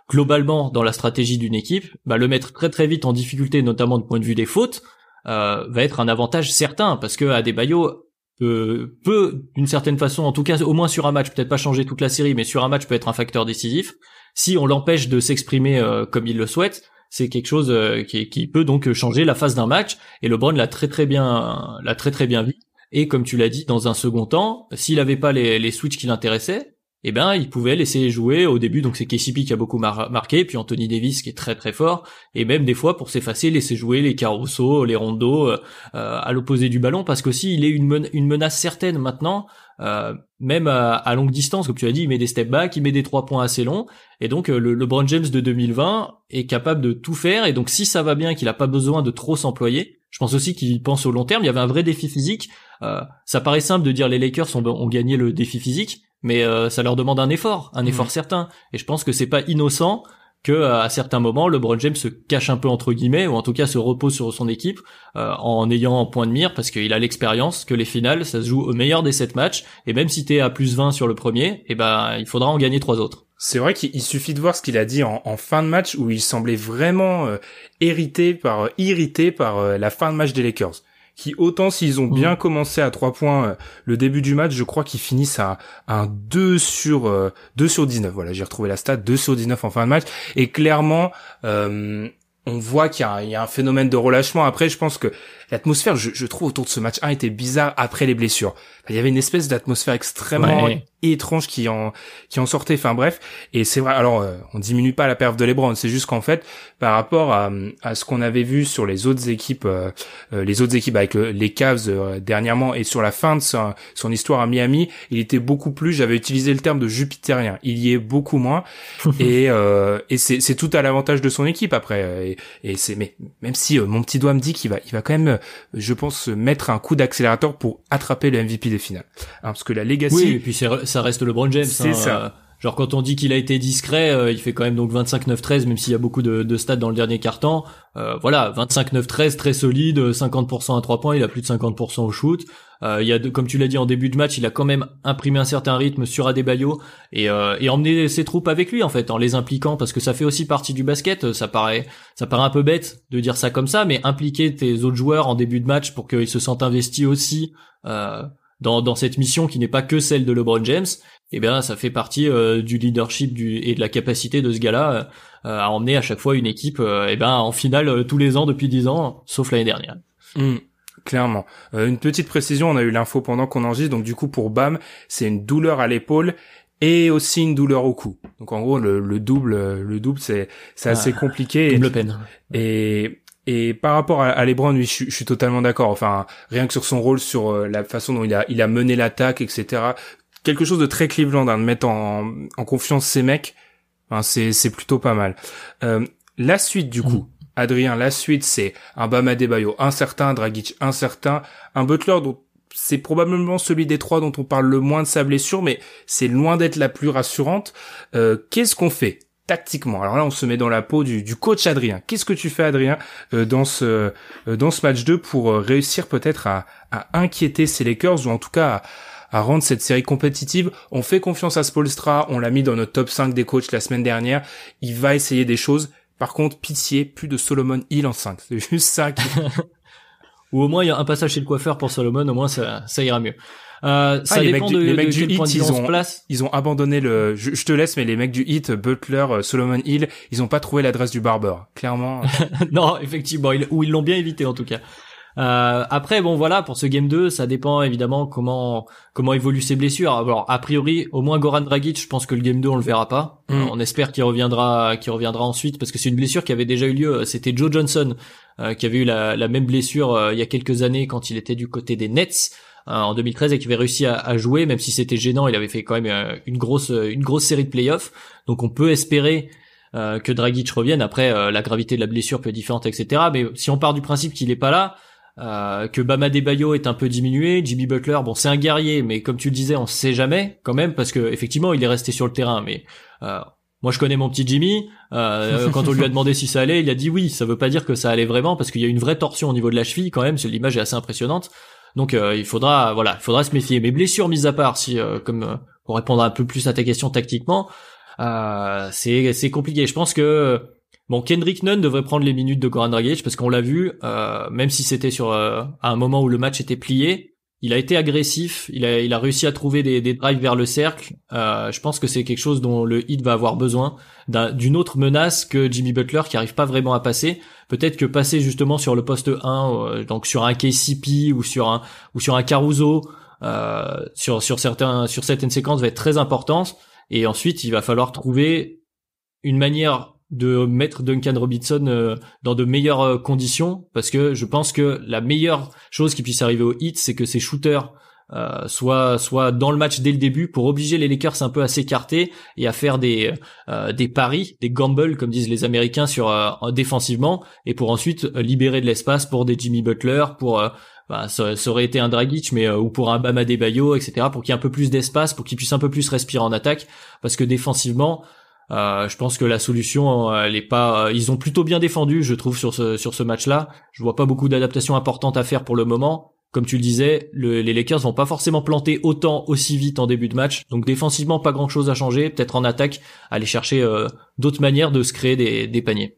globalement dans la stratégie d'une équipe, bah, le mettre très très vite en difficulté, notamment du point de vue des fautes, va être un avantage certain parce que Adebayo peut, d'une certaine façon, en tout cas au moins sur un match, peut-être pas changer toute la série, mais sur un match peut être un facteur décisif. Si on l'empêche de s'exprimer euh, comme il le souhaite, c'est quelque chose euh, qui, peut donc changer la phase d'un match. Et LeBron l'a très très bien, l'a très très bien vu. Et comme tu l'as dit, dans un second temps, s'il avait pas les, les switches qui l'intéressaient, eh ben il pouvait laisser jouer au début donc c'est KCP qui a beaucoup marqué puis Anthony Davis qui est très très fort et même des fois pour s'effacer laisser jouer les Caruso les Rondo euh, euh, à l'opposé du ballon parce qu'aussi il est une, menace certaine maintenant euh, même à, longue distance comme tu as dit il met des step back il met des trois points assez longs et donc le LeBron James de 2020 est capable de tout faire et donc si ça va bien qu'il a pas besoin de trop s'employer je pense aussi qu'il pense au long terme il y avait un vrai défi physique ça paraît simple de dire les Lakers ont gagné le défi physique mais euh, ça leur demande un effort, un effort mm. certain. Et je pense que c'est pas innocent que euh, à certains moments LeBron James se cache un peu entre guillemets ou en tout cas se repose sur son équipe euh, en ayant un point de mire parce qu'il a l'expérience que les finales ça se joue au meilleur des sept matchs et même si t'es à plus 20 sur le premier et eh ben il faudra en gagner trois autres.
C'est vrai qu'il suffit de voir ce qu'il a dit en, fin de match où il semblait vraiment hérité par irrité par la fin de match des Lakers qui autant s'ils ont bien mm. commencé à 3 points euh, le début du match, je crois qu'ils finissent à, un 2 sur 2 euh, sur 19. Voilà, j'ai retrouvé la stat 2 sur 19 en fin de match et clairement euh, on voit qu'il y, a un phénomène de relâchement. Après, je pense que l'atmosphère, je, je, trouve autour de ce match 1 était bizarre après les blessures. Il y avait une espèce d'atmosphère extrêmement étrange qui en qui en sortait. Enfin bref, et c'est vrai. Alors, euh, on diminue pas la perf de LeBron. C'est juste qu'en fait, par rapport à, à ce qu'on avait vu sur les autres équipes, euh, euh, les autres équipes avec les Cavs dernièrement et sur la fin de son, son, histoire à Miami, il était beaucoup plus. J'avais utilisé le terme de jupitérien. Il y est beaucoup moins. et et c'est c'est tout à l'avantage de son équipe après. Et, et c'est mais même si mon petit doigt me dit qu'il va il va quand même, je pense, mettre un coup d'accélérateur pour attraper le MVP des finales. Hein, parce que la legacy.
Oui, et puis ça reste LeBron James. C'est hein, ça. Euh, genre quand on dit qu'il a été discret, euh, il fait quand même donc 25-9-13, même s'il y a beaucoup de, de stats dans le dernier quart-temps. Euh, voilà, 25-9-13, très solide, 50% à 3 points, il a plus de 50% au shoot. Euh, il y a, comme tu l'as dit en début de match, il a quand même imprimé un certain rythme sur Adebayo et, euh, et emmené ses troupes avec lui en fait, en les impliquant parce que ça fait aussi partie du basket. Ça paraît, ça paraît un peu bête de dire ça comme ça, mais impliquer tes autres joueurs en début de match pour qu'ils se sentent investis aussi. Euh, dans, dans cette mission qui n'est pas que celle de LeBron James, eh bien ça fait partie du leadership du, et de la capacité de ce gars-là euh, à emmener à chaque fois une équipe euh, eh ben en finale tous les ans depuis dix ans, sauf l'année dernière.
Mmh, clairement. une petite précision, on a eu l'info pendant qu'on enregistre, donc du coup pour Bam, c'est une douleur à l'épaule et aussi une douleur au cou. Donc en gros le, le double, le double c'est c'est assez ah, compliqué.
Double peine.
Et et par rapport à, LeBron, oui, je, suis totalement d'accord. Enfin, rien que sur son rôle, sur euh, la façon dont il a, il a mené l'attaque, etc. Quelque chose de très Cleveland, hein, de mettre en, en confiance ses mecs. Enfin, c'est, c'est plutôt pas mal. Euh, la suite, du coup, mm. Adrien, la suite, c'est un Bam Adebayo incertain, Dragic incertain, un Butler dont c'est probablement celui des trois dont on parle le moins de sa blessure, mais c'est loin d'être la plus rassurante. Euh, qu'est-ce qu'on fait tactiquement? Alors là, on se met dans la peau du, coach Adrien. Qu'est-ce que tu fais, Adrien, euh, dans ce euh, dans ce match 2 pour euh, réussir peut-être à, inquiéter ces Lakers ou en tout cas à, rendre cette série compétitive? On fait confiance à Spolstra. On l'a mis dans notre top 5 des coachs la semaine dernière. Il va essayer des choses. Par contre, pitié, plus de Solomon Hill en 5. C'est juste ça.
ou au moins il y a un passage chez le coiffeur pour Solomon. Au moins ça, ça ira mieux. Euh, ça ah, dépend
de,
les
mecs du
hit,
ils
ont, place.
ils ont abandonné le. Je, te laisse, mais les mecs du hit, Butler, euh, Solomon Hill, ils ont pas trouvé l'adresse du barbeur. Clairement.
non, effectivement, ou ils l'ont bien évité en tout cas. Euh, après, bon voilà, pour ce game 2, ça dépend évidemment comment comment évoluent ses blessures. Alors, a priori, au moins Goran Dragic, je pense que le game 2 on le verra pas. Mm. on espère qu'il reviendra, qu'il reviendra ensuite parce que c'est une blessure qui avait déjà eu lieu. C'était Joe Johnson qui avait eu la, la même blessure il y a quelques années quand il était du côté des Nets. Euh, en 2013 et qui avait réussi à, jouer, même si c'était gênant, il avait fait quand même euh, une grosse euh, une grosse série de playoffs. Donc on peut espérer que Dragic revienne. Après, la gravité de la blessure peut être différente, etc. Mais si on part du principe qu'il est pas là, euh, que Bama Bayo est un peu diminué, Jimmy Butler, bon c'est un guerrier, mais comme tu le disais, on sait jamais quand même parce que effectivement il est resté sur le terrain. Mais euh, moi je connais mon petit Jimmy. Euh, quand on lui a demandé si ça allait, il a dit oui. Ça veut pas dire que ça allait vraiment parce qu'il y a une vraie torsion au niveau de la cheville quand même. L'image est assez impressionnante. Donc euh, il faudra voilà, il faudra se méfier. Mais blessures mises à part, si euh, comme euh, pour répondre un peu plus à ta question tactiquement, c'est c'est compliqué. Je pense que bon Kendrick Nunn devrait prendre les minutes de Goran Dragic parce qu'on l'a vu, même si c'était sur à un moment où le match était plié, il a été agressif, il a, il a réussi à trouver des, des drives vers le cercle. Euh, je pense que c'est quelque chose dont le hit va avoir besoin d'une autre menace que Jimmy Butler qui arrive pas vraiment à passer. Peut-être que passer justement sur le poste 1, euh, donc sur un KCP ou sur un ou sur un Caruso, euh, sur sur certains sur certaines séquences va être très importante. Et ensuite, il va falloir trouver une manière de mettre Duncan Robinson euh, dans de meilleures euh, conditions parce que je pense que la meilleure chose qui puisse arriver au hit c'est que ces shooters euh, soit dans le match dès le début pour obliger les Lakers un peu à s'écarter et à faire des euh, des paris, des gambles comme disent les Américains sur défensivement et pour ensuite libérer de l'espace pour des Jimmy Butler, pour bah, ça, aurait été un Dragic mais ou pour un Bam Adebayo etc pour qu'il y ait un peu plus d'espace pour qu'il puisse un peu plus respirer en attaque parce que défensivement euh, je pense que la solution, euh, elle est pas. Euh, ils ont plutôt bien défendu, je trouve, sur ce sur ce match-là. Je vois pas beaucoup d'adaptations importantes à faire pour le moment. Comme tu le disais, les Lakers vont pas forcément planter autant aussi vite en début de match. Donc défensivement, pas grand-chose à changer. Peut-être en attaque, aller chercher d'autres manières de se créer des, des paniers.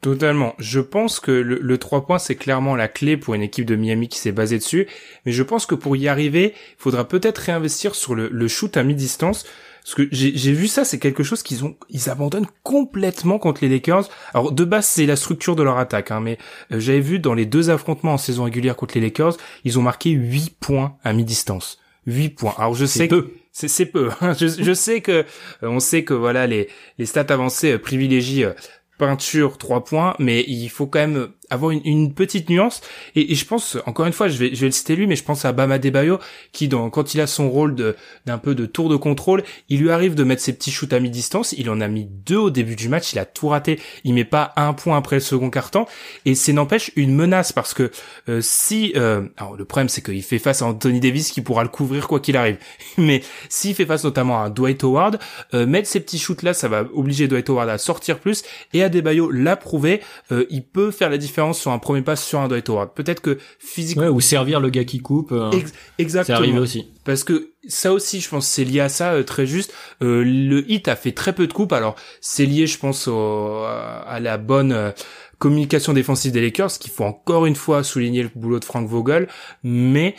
Totalement. Je pense que le, le 3 points, c'est clairement la clé pour une équipe de Miami qui s'est basée dessus. Mais je pense que pour y arriver, il faudra peut-être réinvestir sur le, le shoot à mi-distance. Parce que j'ai vu ça, c'est quelque chose qu'ils ont, ils abandonnent complètement contre les Lakers. Alors de base, c'est la structure de leur attaque, hein, mais euh, j'avais vu dans les deux affrontements en saison régulière contre les Lakers, ils ont marqué 8 points à mi-distance. 8 points. Alors je sais
peu.
c'est peu. je, je, sais que euh, on sait que voilà les les stats avancées euh, privilégient peinture 3 points, mais il faut quand même avoir une, une petite nuance. Et, et, je pense, encore une fois, je vais, je vais le citer lui, mais je pense à Bama Debayo, qui dans, quand il a son rôle de, d'un peu de tour de contrôle, il lui arrive de mettre ses petits shoots à mi-distance. Il en a mis deux au début du match. Il a tout raté. Il met pas un point après le second carton. Et c'est n'empêche une menace parce que euh, si, euh, alors le problème c'est qu'il fait face à Anthony Davis qui pourra le couvrir quoi qu'il arrive. mais s'il fait face notamment à Dwight Howard, euh, mettre ces petits shoots là, ça va obliger Dwight Howard à sortir plus. Et Adebayo l'a prouvé, euh, il peut faire la différence sur un premier pas sur un Dwight Howard. Peut-être que physiquement
ou servir le gars qui coupe. Euh,
exactement.
C'est arrivé aussi.
Parce que ça aussi, je pense, c'est lié à ça euh, très juste. Euh, le hit a fait très peu de coupes. Alors c'est lié, je pense, à la bonne communication défensive des Lakers, qu'il faut encore une fois souligner le boulot de Frank Vogel. Mais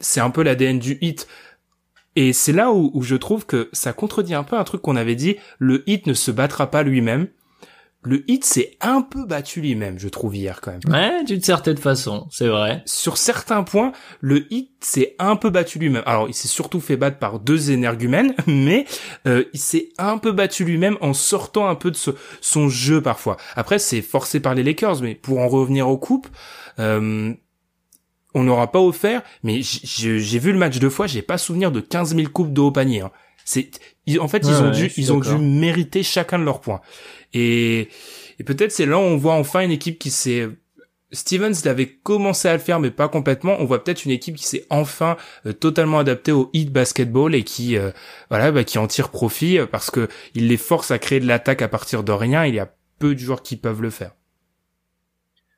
c'est un peu l'ADN du hit. Et c'est là où, où, je trouve que ça contredit un peu un truc qu'on avait dit, le hit ne se battra pas lui-même le hit s'est un peu battu lui-même, je trouve hier quand même.
Ouais, d'une certaine façon, c'est vrai.
Sur certains points, le hit s'est un peu battu lui-même. Alors, il s'est surtout fait battre par deux énergumènes, mais euh, il s'est un peu battu lui-même en sortant un peu de son jeu parfois. Après, c'est forcé par les Lakers, mais pour en revenir aux coupes, euh, on n'aura pas offert, mais j'ai vu le match deux fois, j'ai pas souvenir de 15 000 coupes de haut panier. Hein. C'est, en fait, ils ont dû, ils ont dû mériter chacun de leurs points. Et, et peut-être c'est là où on voit enfin une équipe qui s'est Stevens l'avait commencé à le faire mais pas complètement. On voit peut-être une équipe qui s'est enfin euh, totalement adaptée au hit basketball et qui euh, voilà bah, qui en tire profit euh, parce que il les force à créer de l'attaque à partir de rien. Il y a peu de joueurs qui peuvent le faire.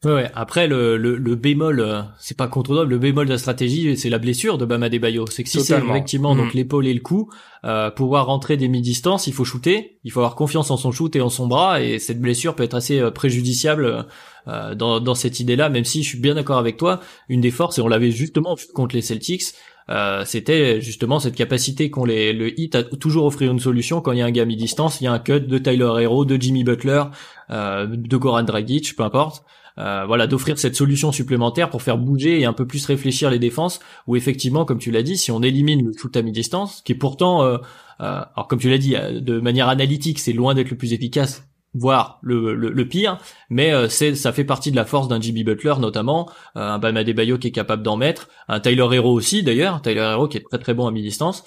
Ouais, Après, le, le, le bémol, euh, c'est pas contrôlable. Le bémol de la stratégie, c'est la blessure de Bama Bayo. C'est que si c'est effectivement donc mm. l'épaule et le cou, euh, pouvoir rentrer des mi-distances, il faut shooter. Il faut avoir confiance en son shoot et en son bras. Et cette blessure peut être assez euh, préjudiciable euh, dans, dans cette idée-là. Même si je suis bien d'accord avec toi, une des forces et on l'avait justement contre les Celtics, euh, c'était justement cette capacité qu'ont les le hit à toujours offrir une solution quand il y a un gars mi-distance, il y a un cut de Tyler Hero, de Jimmy Butler, euh, de Goran Dragic, peu importe. Euh, voilà, d'offrir cette solution supplémentaire pour faire bouger et un peu plus réfléchir les défenses. Ou effectivement, comme tu l'as dit, si on élimine le shoot à mi-distance, qui est pourtant, euh, euh, alors comme tu l'as dit, de manière analytique, c'est loin d'être le plus efficace, voire le, le, pire, mais c'est ça fait partie de la force d'un Jimmy Butler notamment, un Bam Adebayo qui est capable d'en mettre, un Tyler Hero aussi d'ailleurs, Tyler Hero qui est très très bon à mi-distance.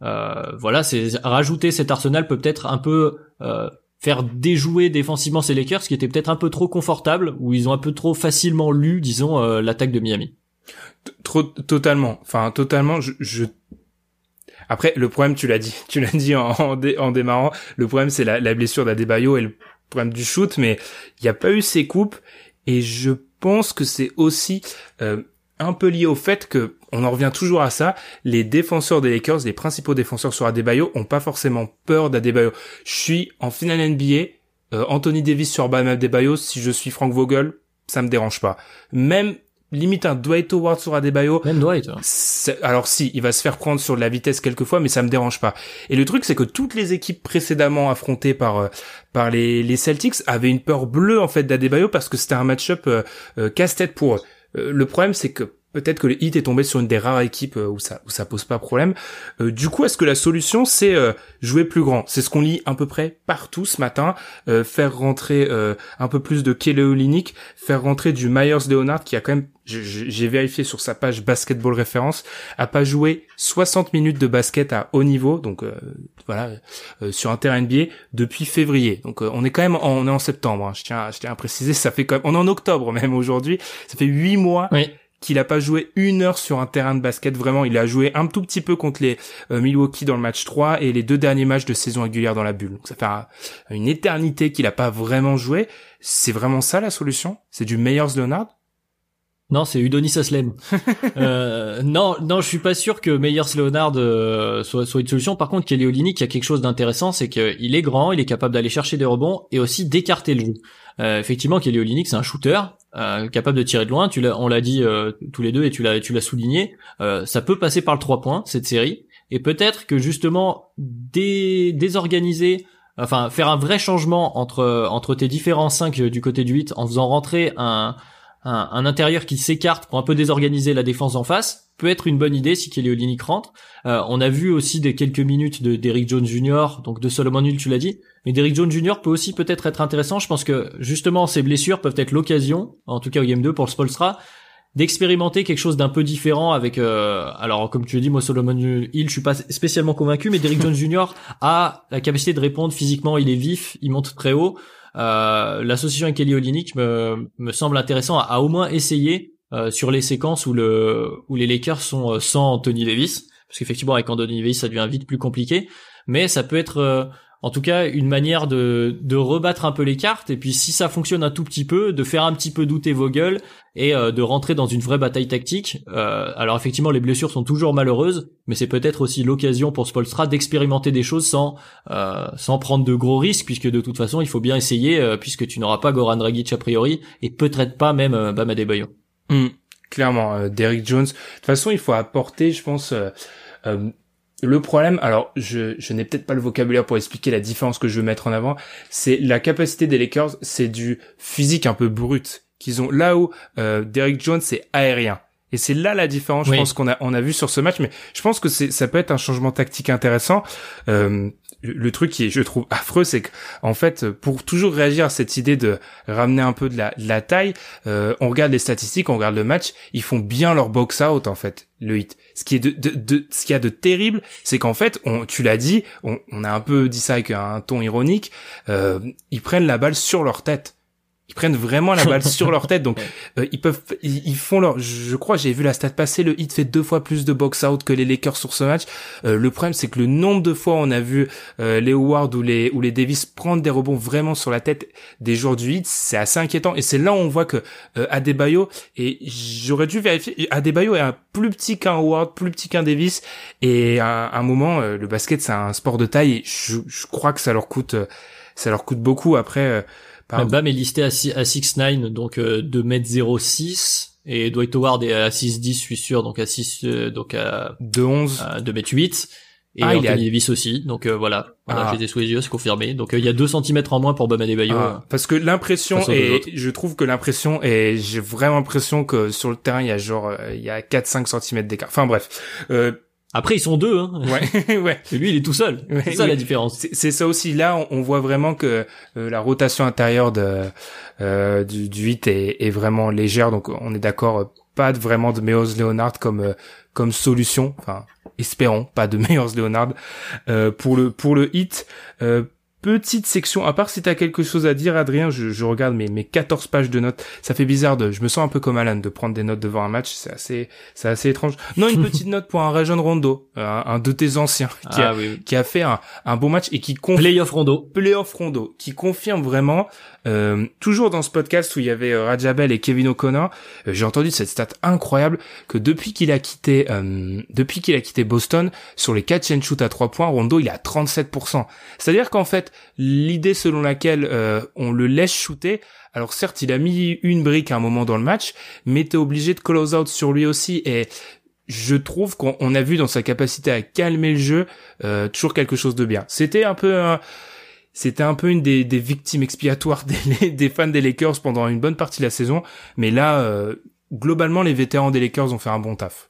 voilà, c'est rajouter cet arsenal peut être un peu faire déjouer défensivement ces Lakers qui étaient peut-être un peu trop confortables ou ils ont un peu trop facilement lu disons euh, l'attaque de Miami.
Trop totalement, enfin totalement je, Après le problème tu l'as dit, tu l'as dit en, en, démarrant, le problème c'est la, blessure d'Adebayo et le problème du shoot mais il n'y a pas eu ces coupes et je pense que c'est aussi euh, un peu lié au fait que on en revient toujours à ça. Les défenseurs des Lakers, les principaux défenseurs sur Adebayo, ont pas forcément peur d'Adebayo. Je suis en finale NBA, euh, Anthony Davis sur Bam Adebayo, si je suis Frank Vogel, ça me dérange pas. Même limite un Dwight Howard sur Adebayo.
Même Dwight. Hein.
Alors si, il va se faire prendre sur de la vitesse quelquefois, mais ça me dérange pas. Et le truc, c'est que toutes les équipes précédemment affrontées par euh, par les, les Celtics avaient une peur bleue en fait d'Adebayo parce que c'était un match-up euh, casse-tête pour eux. Le problème, c'est que peut-être que le Heat est tombé sur une des rares équipes euh, où ça où ça pose pas problème. Euh, du coup, est-ce que la solution c'est euh, jouer plus grand? C'est ce qu'on lit à peu près partout ce matin. faire rentrer un peu plus de Kelly faire rentrer du Myers Leonard qui a quand même j'ai vérifié sur sa page basketball référence, a pas joué 60 minutes de basket à haut niveau, donc voilà, sur un terrain NBA depuis février. Donc on est quand même, on est en septembre. Hein. je tiens, je tiens à préciser, ça fait quand même, on est en octobre même aujourd'hui. Ça fait huit mois oui qu'il a pas joué une heure sur un terrain de basket. Vraiment, il a joué un tout petit peu contre les euh, Milwaukee dans le match 3 et les deux derniers matchs de saison régulière dans la bulle. Donc ça fait une éternité qu'il a pas vraiment joué. C'est vraiment ça la solution? C'est du Meyers Leonard?
Non, c'est Udonis Aslem. euh, non, non, je suis pas sûr que Meyers Leonard euh, soit, soit une solution. Par contre, Kelly Olynyk, il y a quelque chose d'intéressant, c'est qu'il est grand, il est capable d'aller chercher des rebonds et aussi d'écarter le jeu. Euh, effectivement, Kelly Olynyk, c'est un shooter euh, capable de tirer de loin. Tu l'as, on l'a dit euh, tous les deux et tu l'as, tu l'as souligné. ça peut passer par le 3 points cette série et peut-être que justement dé, désorganiser enfin faire un vrai changement entre entre tes différents 5 du côté du 8 en faisant rentrer un un, intérieur qui s'écarte pour un peu désorganiser la défense en face peut être une bonne idée si Kelly Olynyk rentre. Euh, on a vu aussi des quelques minutes de Derrick Jones Jr. donc de Solomon Hill tu l'as dit, mais Derrick Jones Jr. peut aussi peut-être être intéressant. Je pense que justement ces blessures peuvent être l'occasion, en tout cas au game 2 pour le Spolstra, d'expérimenter quelque chose d'un peu différent avec euh, alors comme tu l'as dit moi Solomon Hill je suis pas spécialement convaincu mais Derrick Jones Jr. a la capacité de répondre physiquement il est vif il monte très haut euh, l'association avec Kelly Olynyk me, me semble intéressant à, au moins essayer euh, sur les séquences où le où les Lakers sont euh, sans Anthony Davis parce qu'effectivement avec Anthony Davis ça devient vite plus compliqué mais ça peut être en tout cas une manière de, rebattre un peu les cartes et puis si ça fonctionne un tout petit peu de faire un petit peu douter vos gueules et euh, de rentrer dans une vraie bataille tactique. Euh, alors effectivement les blessures sont toujours malheureuses mais c'est peut-être aussi l'occasion pour Spolstra d'expérimenter des choses sans euh, sans prendre de gros risques puisque de toute façon il faut bien essayer puisque tu n'auras pas Goran Dragic a priori et peut-être pas même Bam Adebayo
mmh, clairement Derrick Jones. De toute façon il faut apporter je pense le problème, alors je, je n'ai peut-être pas le vocabulaire pour expliquer la différence que je veux mettre en avant, c'est la capacité des Lakers, c'est du physique un peu brut qu'ils ont. Là où euh, Derrick Jones c'est aérien. Et c'est là la différence, je pense qu'on a on a vu sur ce match, mais je pense que c'est ça peut être un changement tactique intéressant. Euh, le truc qui est, je trouve affreux, c'est qu'en fait, pour toujours réagir à cette idée de ramener un peu de la, de la taille, euh, on regarde les statistiques, on regarde le match, ils font bien leur box out en fait, le hit. Ce qui est de, de, de ce qu'il y a de terrible, c'est qu'en fait, on, tu l'as dit, on, a un peu dit ça avec un ton ironique, euh, ils prennent la balle sur leur tête ils prennent vraiment la balle sur leur tête. Donc euh, ils peuvent ils, font leur je crois j'ai vu la stat passer le hit fait deux fois plus de box out que les Lakers sur ce match. Euh, le problème c'est que le nombre de fois on a vu euh, les Howard ou les ou les Davis prendre des rebonds vraiment sur la tête des joueurs du hit c'est assez inquiétant. Et c'est là où on voit que Adebayo et j'aurais dû vérifier Adebayo est un plus petit qu'un Howard plus petit qu'un Davis. Et à un moment le basket c'est un sport de taille et je, je crois que ça leur coûte ça leur coûte beaucoup. Après
Bam est listé à 6, 9 donc euh, 2m06 et Dwight Howard est à 6'10 je suis sûr donc à 6 euh, donc à
2'11
2m8 et ah, Anthony Davis aussi donc euh, voilà, voilà ah. j'ai des sous les yeux c'est confirmé. Donc euh, il y a 2 cm en moins pour Bam Adebayo. Ah,
parce que l'impression et je trouve que l'impression et j'ai vraiment l'impression que sur le terrain il y a genre il y a 4 5 cm d'écart. Enfin bref
après, ils sont deux, hein.
Ouais, ouais.
Et lui, il est tout seul. c'est ça la différence.
C'est ça aussi. Là, on, voit vraiment que euh, la rotation intérieure de euh, du, du 8 est, est, vraiment légère. Donc, on est d'accord. Pas vraiment de Meos Leonard comme euh, comme solution. Enfin, espérons pas de Meos Leonard euh, pour le pour le hit. Petite section, à part si t'as quelque chose à dire, Adrien, je, je, regarde mes, mes 14 pages de notes. Ça fait bizarre de, je me sens un peu comme Alan de prendre des notes devant un match. C'est assez, c'est assez étrange. Non, une petite note pour un Rajon Rondo, un, un, de tes anciens, qui, a, ah qui a fait un, un bon match et qui
confirme. Playoff Rondo.
Playoff Rondo, qui confirme vraiment, euh, toujours dans ce podcast où il y avait euh, Rajabel et Kevin O'Connor, euh, j'ai entendu cette stat incroyable que depuis qu'il a quitté, euh, depuis qu'il a quitté Boston, sur les 4 chain shoot à 3 points, Rondo il est à 37%. C'est-à-dire qu'en fait, l'idée selon laquelle euh, on le laisse shooter. Alors certes, il a mis une brique à un moment dans le match, mais t'es obligé de close out sur lui aussi. Et je trouve qu'on a vu dans sa capacité à calmer le jeu euh, toujours quelque chose de bien. C'était un peu c'était un peu une des, victimes expiatoires des, des, fans des Lakers pendant une bonne partie de la saison, mais là, euh, globalement, les vétérans des Lakers ont fait un bon taf.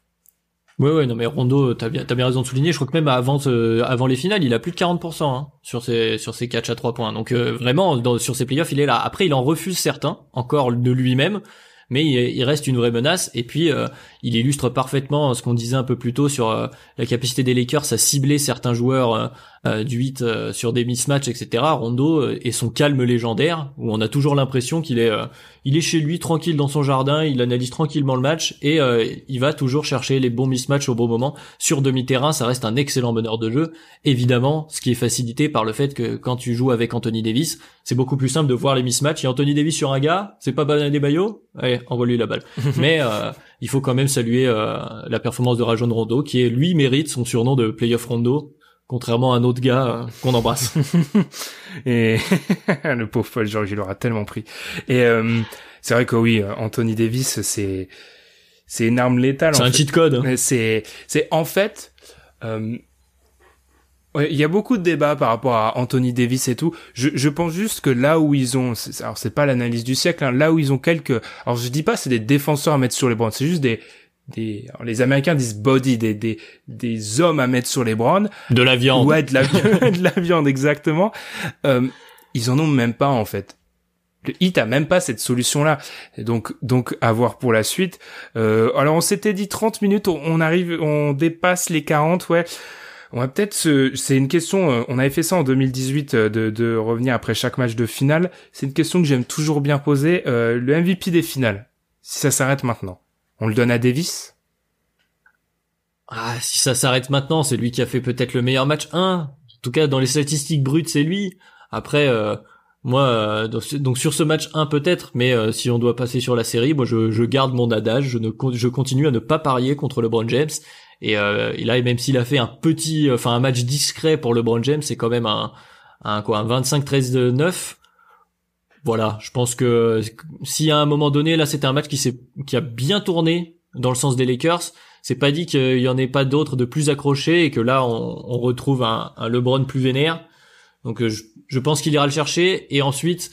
Ouais ouais non mais Rondo t'as bien t'as bien raison de souligner. Je crois que même avant euh, avant les finales il a plus de 40% hein, sur ses sur ses catchs à trois points. Donc euh, vraiment sur ses playoffs il est là. Après il en refuse certains encore de lui-même mais il, reste une vraie menace. Et puis, euh, il illustre parfaitement ce qu'on disait un peu plus tôt sur euh, la capacité des Lakers à cibler certains joueurs euh, du 8 sur des mismatchs, etc. Rondo et son calme légendaire, où on a toujours l'impression qu'il est, il est chez lui tranquille dans son jardin, il analyse tranquillement le match et il va toujours chercher les bons mismatchs au bon moment. Sur demi-terrain, ça reste un excellent meneur de jeu. Évidemment, ce qui est facilité par le fait que quand tu joues avec Anthony Davis, c'est beaucoup plus simple de voir les mismatchs. Et Anthony Davis sur un gars, c'est pas des Bayo Allez, envoie-lui la balle. Mais euh, il faut quand même saluer euh, la performance de Rajon Rondo, qui est lui mérite son surnom de playoff Rondo, contrairement à un autre gars euh, qu'on embrasse.
et le pauvre Paul George, il aura tellement pris. Et c'est vrai que oui, Anthony Davis, c'est c'est une arme létale.
C'est un cheat code.
C'est c'est en fait il y a beaucoup de débats par rapport à Anthony Davis et tout. Je, je pense juste que là où ils ont, alors c'est pas l'analyse du siècle, hein, là où ils ont quelques, alors je dis pas c'est des défenseurs à mettre sur les brands, c'est juste des, des, les Américains disent body, des, des, des hommes à mettre sur les brands.
De la viande.
Ouais, de la, de la viande exactement. Euh, ils en ont même pas en fait. Le hit a même pas cette solution-là. Donc, donc, à voir pour la suite. Euh, alors, on s'était dit 30 minutes, on arrive, on dépasse les 40, ouais. On va peut-être. C'est une question, euh, on avait fait ça en 2018 euh, de, revenir après chaque match de finale. C'est une question que j'aime toujours bien poser. Euh, le MVP des finales, si ça s'arrête maintenant, on le donne à Davis?
Ah, si ça s'arrête maintenant, c'est lui qui a fait peut-être le meilleur match 1. En tout cas, dans les statistiques brutes, c'est lui. Après, moi, donc, sur ce match 1 peut-être, mais si on doit passer sur la série, moi je, je garde mon adage, je, ne, je continue à ne pas parier contre LeBron James et, euh, là, même s'il a fait un petit, enfin un match discret pour LeBron James, c'est quand même un, un quoi, un 25-13 de 9. Voilà, je pense que si à un moment donné, là, c'était un match qui s'est, qui a bien tourné dans le sens des Lakers. C'est pas dit qu'il y en ait pas d'autres de plus accrochés et que là, on, on retrouve un, un, LeBron plus vénère. Donc, euh, je, je pense qu'il ira le chercher. Et ensuite,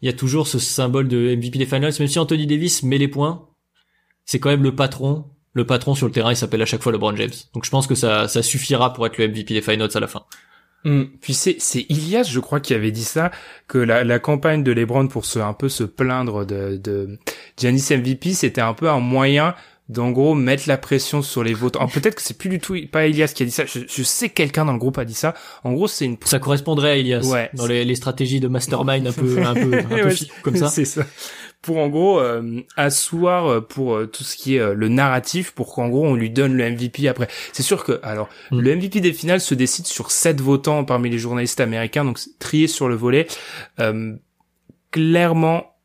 il y a toujours ce symbole de MVP des Finals, même si Anthony Davis met les points. C'est quand même le patron le patron sur le terrain, il s'appelle à chaque fois LeBron James. Donc je pense que ça, ça suffira pour être le MVP des Finals à la fin.
Hmm. Puis c'est c'est Ilias, je crois, qui avait dit ça que la, la campagne de LeBron pour se un peu se plaindre de de Giannis MVP, c'était un peu un moyen d'en gros mettre la pression sur les votants. Peut-être que c'est plus du tout pas Elias qui a dit ça. Je, je sais quelqu'un dans le groupe a dit ça. En gros, c'est une.
Ça correspondrait à Elias. Ouais. Dans les, les stratégies de mastermind un peu un peu, un peu comme ça.
C'est ça pour en gros euh, asseoir euh, pour euh, tout ce qui est le narratif pour qu'en gros on lui donne le MVP après. C'est sûr que alors mm. le MVP des finales se décide sur sept votants parmi les journalistes américains donc trié sur le volet. clairement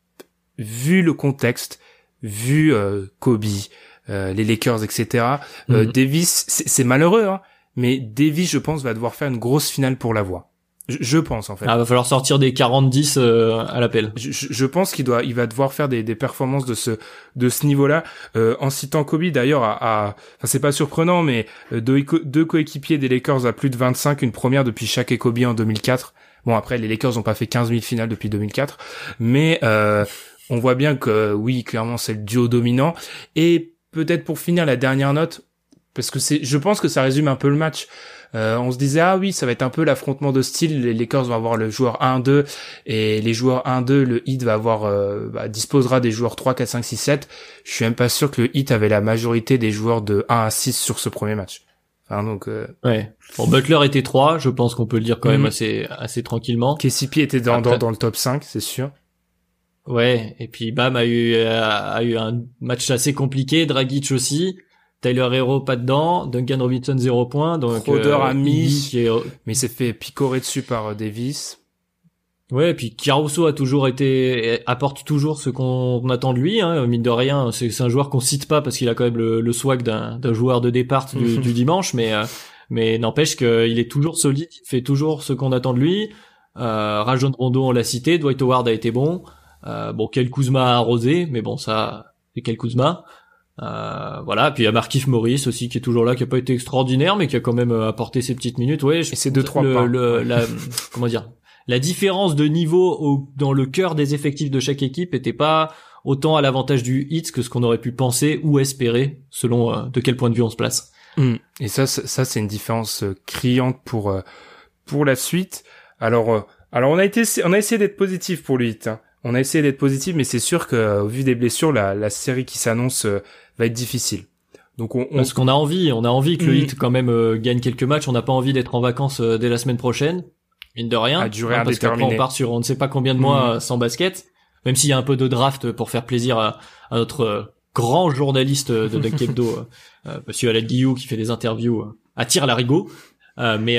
vu le contexte, vu Kobe, les Lakers etc. Mm. Davis c'est malheureux hein, mais Davis je pense va devoir faire une grosse finale pour la voix. Je, pense en fait.
Ah, va falloir sortir des 40-10 euh, à l'appel.
Je, je, pense qu'il doit, il va devoir faire des, des performances de ce de ce niveau-là. Euh, en citant Kobe d'ailleurs, à, à, enfin c'est pas surprenant, mais euh, deux, deux coéquipiers des Lakers à plus de 25, une première depuis Shaq et Kobe en 2004. Bon après les Lakers n'ont pas fait 15 000 finales depuis 2004, mais euh, on voit bien que oui clairement c'est le duo dominant. Et peut-être pour finir la dernière note, parce que c'est, je pense que ça résume un peu le match. Euh, on se disait ah oui ça va être un peu l'affrontement de style les Lakers vont avoir le joueur 1-2 et les joueurs 1-2 le Heat va avoir euh, bah, disposera des joueurs 3 4 5 6 7 je suis même pas sûr que le Heat avait la majorité des joueurs de 1 à 6 sur ce premier match enfin donc euh...
ouais bon Butler était 3 je pense qu'on peut le dire quand même mhm. assez assez tranquillement
KCP était dans, dans, dans le top 5 c'est sûr
Ouais, et puis Bam a eu a eu un match assez compliqué, Dragic aussi. Tyler Hero pas dedans, Duncan Robinson 0 points, donc
Crowder euh, a mis, mais il s'est fait picorer dessus par euh, Davis.
Ouais, et puis Caruso a toujours été apporte toujours ce qu'on attend de lui. Hein, mine de rien, c'est un joueur qu'on cite pas parce qu'il a quand même le, swag d'un joueur de départ du, du dimanche, mais euh, mais n'empêche qu'il est toujours solide, il fait toujours ce qu'on attend de lui. Euh, Rajon Rondo, on l'a cité, Dwight Howard a été bon. Euh, bon, quel Kuzma a arrosé, mais bon, ça, c'est quel Kuzma. Euh, voilà, puis il y a Markif Morris aussi qui est toujours là, qui a pas été extraordinaire, mais qui a quand même euh, apporté ses petites minutes. Ouais,
je, et c'est deux trois
le, la, comment dire, la différence de niveau au, dans le cœur des effectifs de chaque équipe était pas autant à l'avantage du hit que ce qu'on aurait pu penser ou espérer selon de quel point de vue on se place.
Hmm. Et ça, ça c'est une différence criante pour pour la suite. Alors, alors on a été, on a essayé d'être positif pour le hit. Hein. On a essayé d'être positif, mais c'est sûr que au vu des blessures, la, la série qui s'annonce va être difficile.
Donc on, on... Parce qu'on a envie, on a envie que le mm. hit quand même euh, gagne quelques matchs. On n'a pas envie d'être en vacances euh, dès la semaine prochaine, mine de rien.
À durée
hein, parce qu'après on part sur on ne sait pas combien de mois mm. sans basket. Même s'il y a un peu de draft pour faire plaisir à, à notre euh, grand journaliste de Duck Hebdo, Monsieur Alain Guillou, qui fait des interviews à tir larigot. mais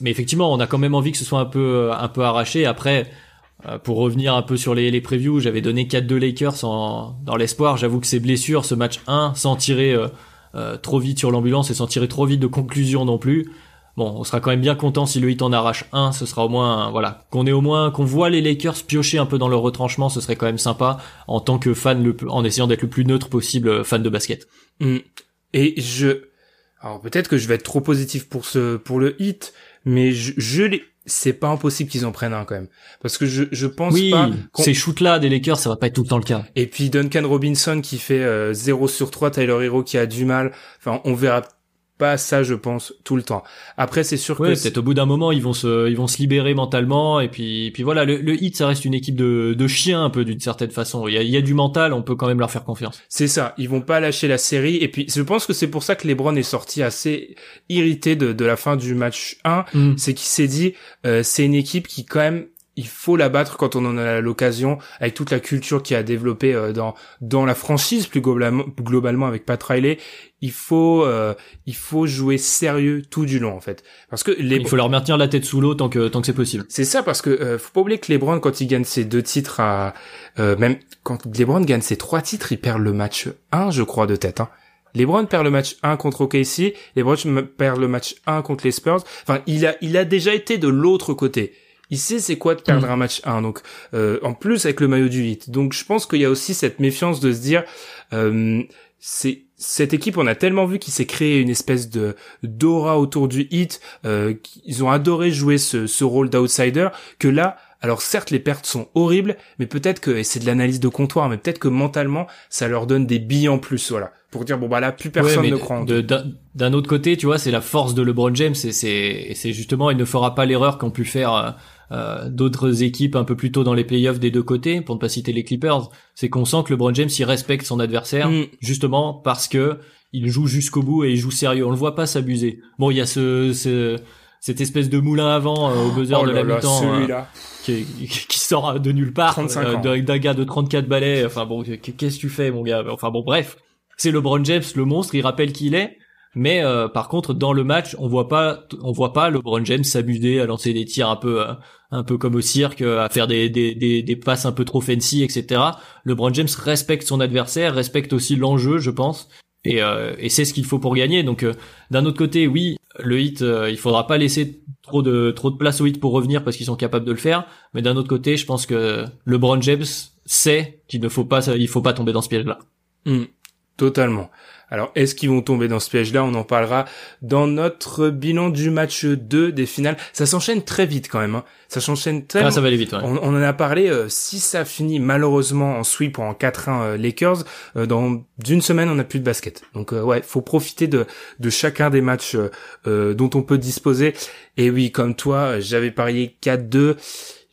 mais effectivement, on a quand même envie que ce soit un peu un peu arraché. Après, euh, pour revenir un peu sur les, les previews, j'avais donné 4-2 Lakers en, dans l'espoir. J'avoue que ces blessures, ce match 1, sans tirer euh, euh, trop vite sur l'ambulance et sans tirer trop vite de conclusion non plus. Bon, on sera quand même bien content si le hit en arrache un. Ce sera au moins, voilà, qu'on ait au moins, qu'on voit les Lakers piocher un peu dans leur retranchement. Ce serait quand même sympa en tant que fan, le, en essayant d'être le plus neutre possible, fan de basket.
Mm. Et je, alors peut-être que je vais être trop positif pour ce, pour le hit, mais je, je l'ai, c'est pas impossible qu'ils en prennent un quand même. Parce que je je pense
oui,
pas
ces shoots là des Lakers ça va pas être tout le temps le cas.
Et puis Duncan Robinson qui fait euh, 0 sur 3 Tyler Hero qui a du mal. Enfin on verra pas ça je pense tout le temps. Après c'est sûr
que peut-être au bout d'un moment ils vont se ils vont se libérer mentalement et puis puis voilà le, le hit ça reste une équipe de de chiens un peu d'une certaine façon. Il y a, il y a du mental on peut quand même leur faire confiance.
C'est ça ils vont pas lâcher la série et puis je pense que c'est pour ça que LeBron est sorti assez irrité de de la fin du match 1 mm. c'est qu'il s'est dit euh, c'est une équipe qui quand même il faut la battre quand on en a l'occasion avec toute la culture qui a développé euh, dans dans la franchise plus globalement globalement avec Pat Riley il faut euh, il faut jouer sérieux tout du long en fait parce que
les... il faut leur maintenir la tête sous l'eau tant que tant que c'est possible
c'est ça parce que euh, faut pas oublier que LeBron quand il gagne ses deux titres à même quand LeBron gagne ses trois titres il perd le match 1 je crois de tête hein. LeBron perd le match 1 contre OKC, LeBron perd le match 1 contre les Spurs. Enfin, il a, il a déjà été de l'autre côté il sait c'est quoi de perdre mm. un match 1 donc euh, en plus avec le maillot du 8 donc je pense qu'il y a aussi cette méfiance de se dire euh, c'est cette équipe on a tellement vu qu'il s'est créé une espèce de d'aura autour du hit euh, ils ont adoré jouer ce, ce rôle d'outsider que là alors certes les pertes sont horribles mais peut-être que et c'est de l'analyse de comptoir mais peut-être que mentalement ça leur donne des billes en plus voilà. Pour dire bon bah là plus personne ne croit
d'un autre côté tu vois c'est la force de LeBron James et c'est c'est justement il ne fera pas l'erreur qu'ont pu faire euh, euh, d'autres équipes un peu plus tôt dans les playoffs des deux côtés, pour ne pas citer les Clippers, c'est qu'on sent que LeBron James il respecte son adversaire mm. justement parce que il joue jusqu'au bout et il joue sérieux. On le voit pas s'abuser. Bon, il y a ce, ce cette espèce de moulin avant euh, au buzzer oh de la mi-temps euh, qui, qui, sort de nulle part d'un gars de 34 balais. Enfin bon, qu'est-ce que tu fais mon gars? Enfin bon, bref, c'est LeBron James, le monstre. Il rappelle qui il est. Mais euh, par contre, dans le match, on voit pas, on voit pas LeBron James s'amuser à lancer des tirs un peu, euh, un peu comme au cirque, euh, à faire des, des, des, des, passes un peu trop fancy, etc. LeBron James respecte son adversaire, respecte aussi l'enjeu, je pense, et, et c'est ce qu'il faut pour gagner. Donc, d'un autre côté, oui, le hit, il faudra pas laisser trop de trop de place au hit pour revenir parce qu'ils sont capables de le faire. Mais d'un autre côté, je pense que LeBron James sait qu'il ne faut pas, il faut pas tomber dans ce piège-là.
Hmm. Totalement. Alors, est-ce qu'ils vont tomber dans ce piège-là? On en parlera dans notre bilan du match 2 des finales. Ça s'enchaîne très vite quand même. Hein. Ça s'enchaîne très
ah, ça va aller vite.
On, en a parlé. Euh, si ça finit malheureusement en sweep ou en 4-1 euh, Lakers, euh, dans d'une semaine, on n'a plus de basket. Donc ouais, faut profiter de, de chacun des matchs dont on peut disposer. Et oui, comme toi, j'avais parié 4-2.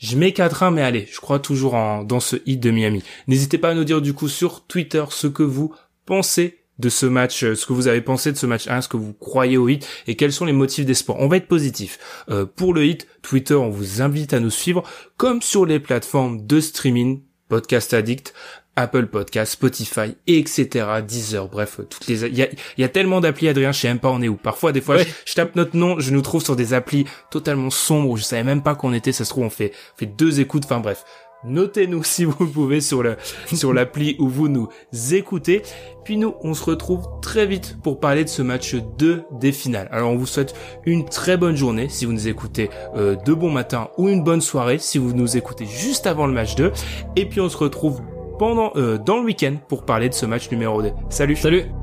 Je mets 4-1, mais allez, je crois toujours en, dans ce hit de Miami. N'hésitez pas à nous dire du coup sur Twitter ce que vous pensez de ce match, euh, ce que vous avez pensé de ce match 1, ce que vous croyez au hit et quels sont les motifs d'espoir. On va être positif. Euh, pour le hit, Twitter, on vous invite à nous suivre comme sur les plateformes de streaming, Podcast Addict, Apple Podcast, Spotify, etc., Deezer, bref, toutes les, il y a, tellement d'applis, Adrien, je sais même pas on est où. Parfois, des fois, je, tape notre nom, je nous trouve sur des applis totalement sombres, je savais même pas qu'on était, ça se trouve, on fait, on fait deux écoutes, enfin bref. Notez-nous si vous pouvez sur le sur l'appli où vous nous écoutez. Puis nous, on se retrouve très vite pour parler de ce match 2 des finales. Alors on vous souhaite une très bonne journée si vous nous écoutez euh, de bon matin ou une bonne soirée si vous nous écoutez juste avant le match 2. Et puis on se retrouve pendant euh, dans le week-end pour parler de ce match numéro 2. Salut.
Salut.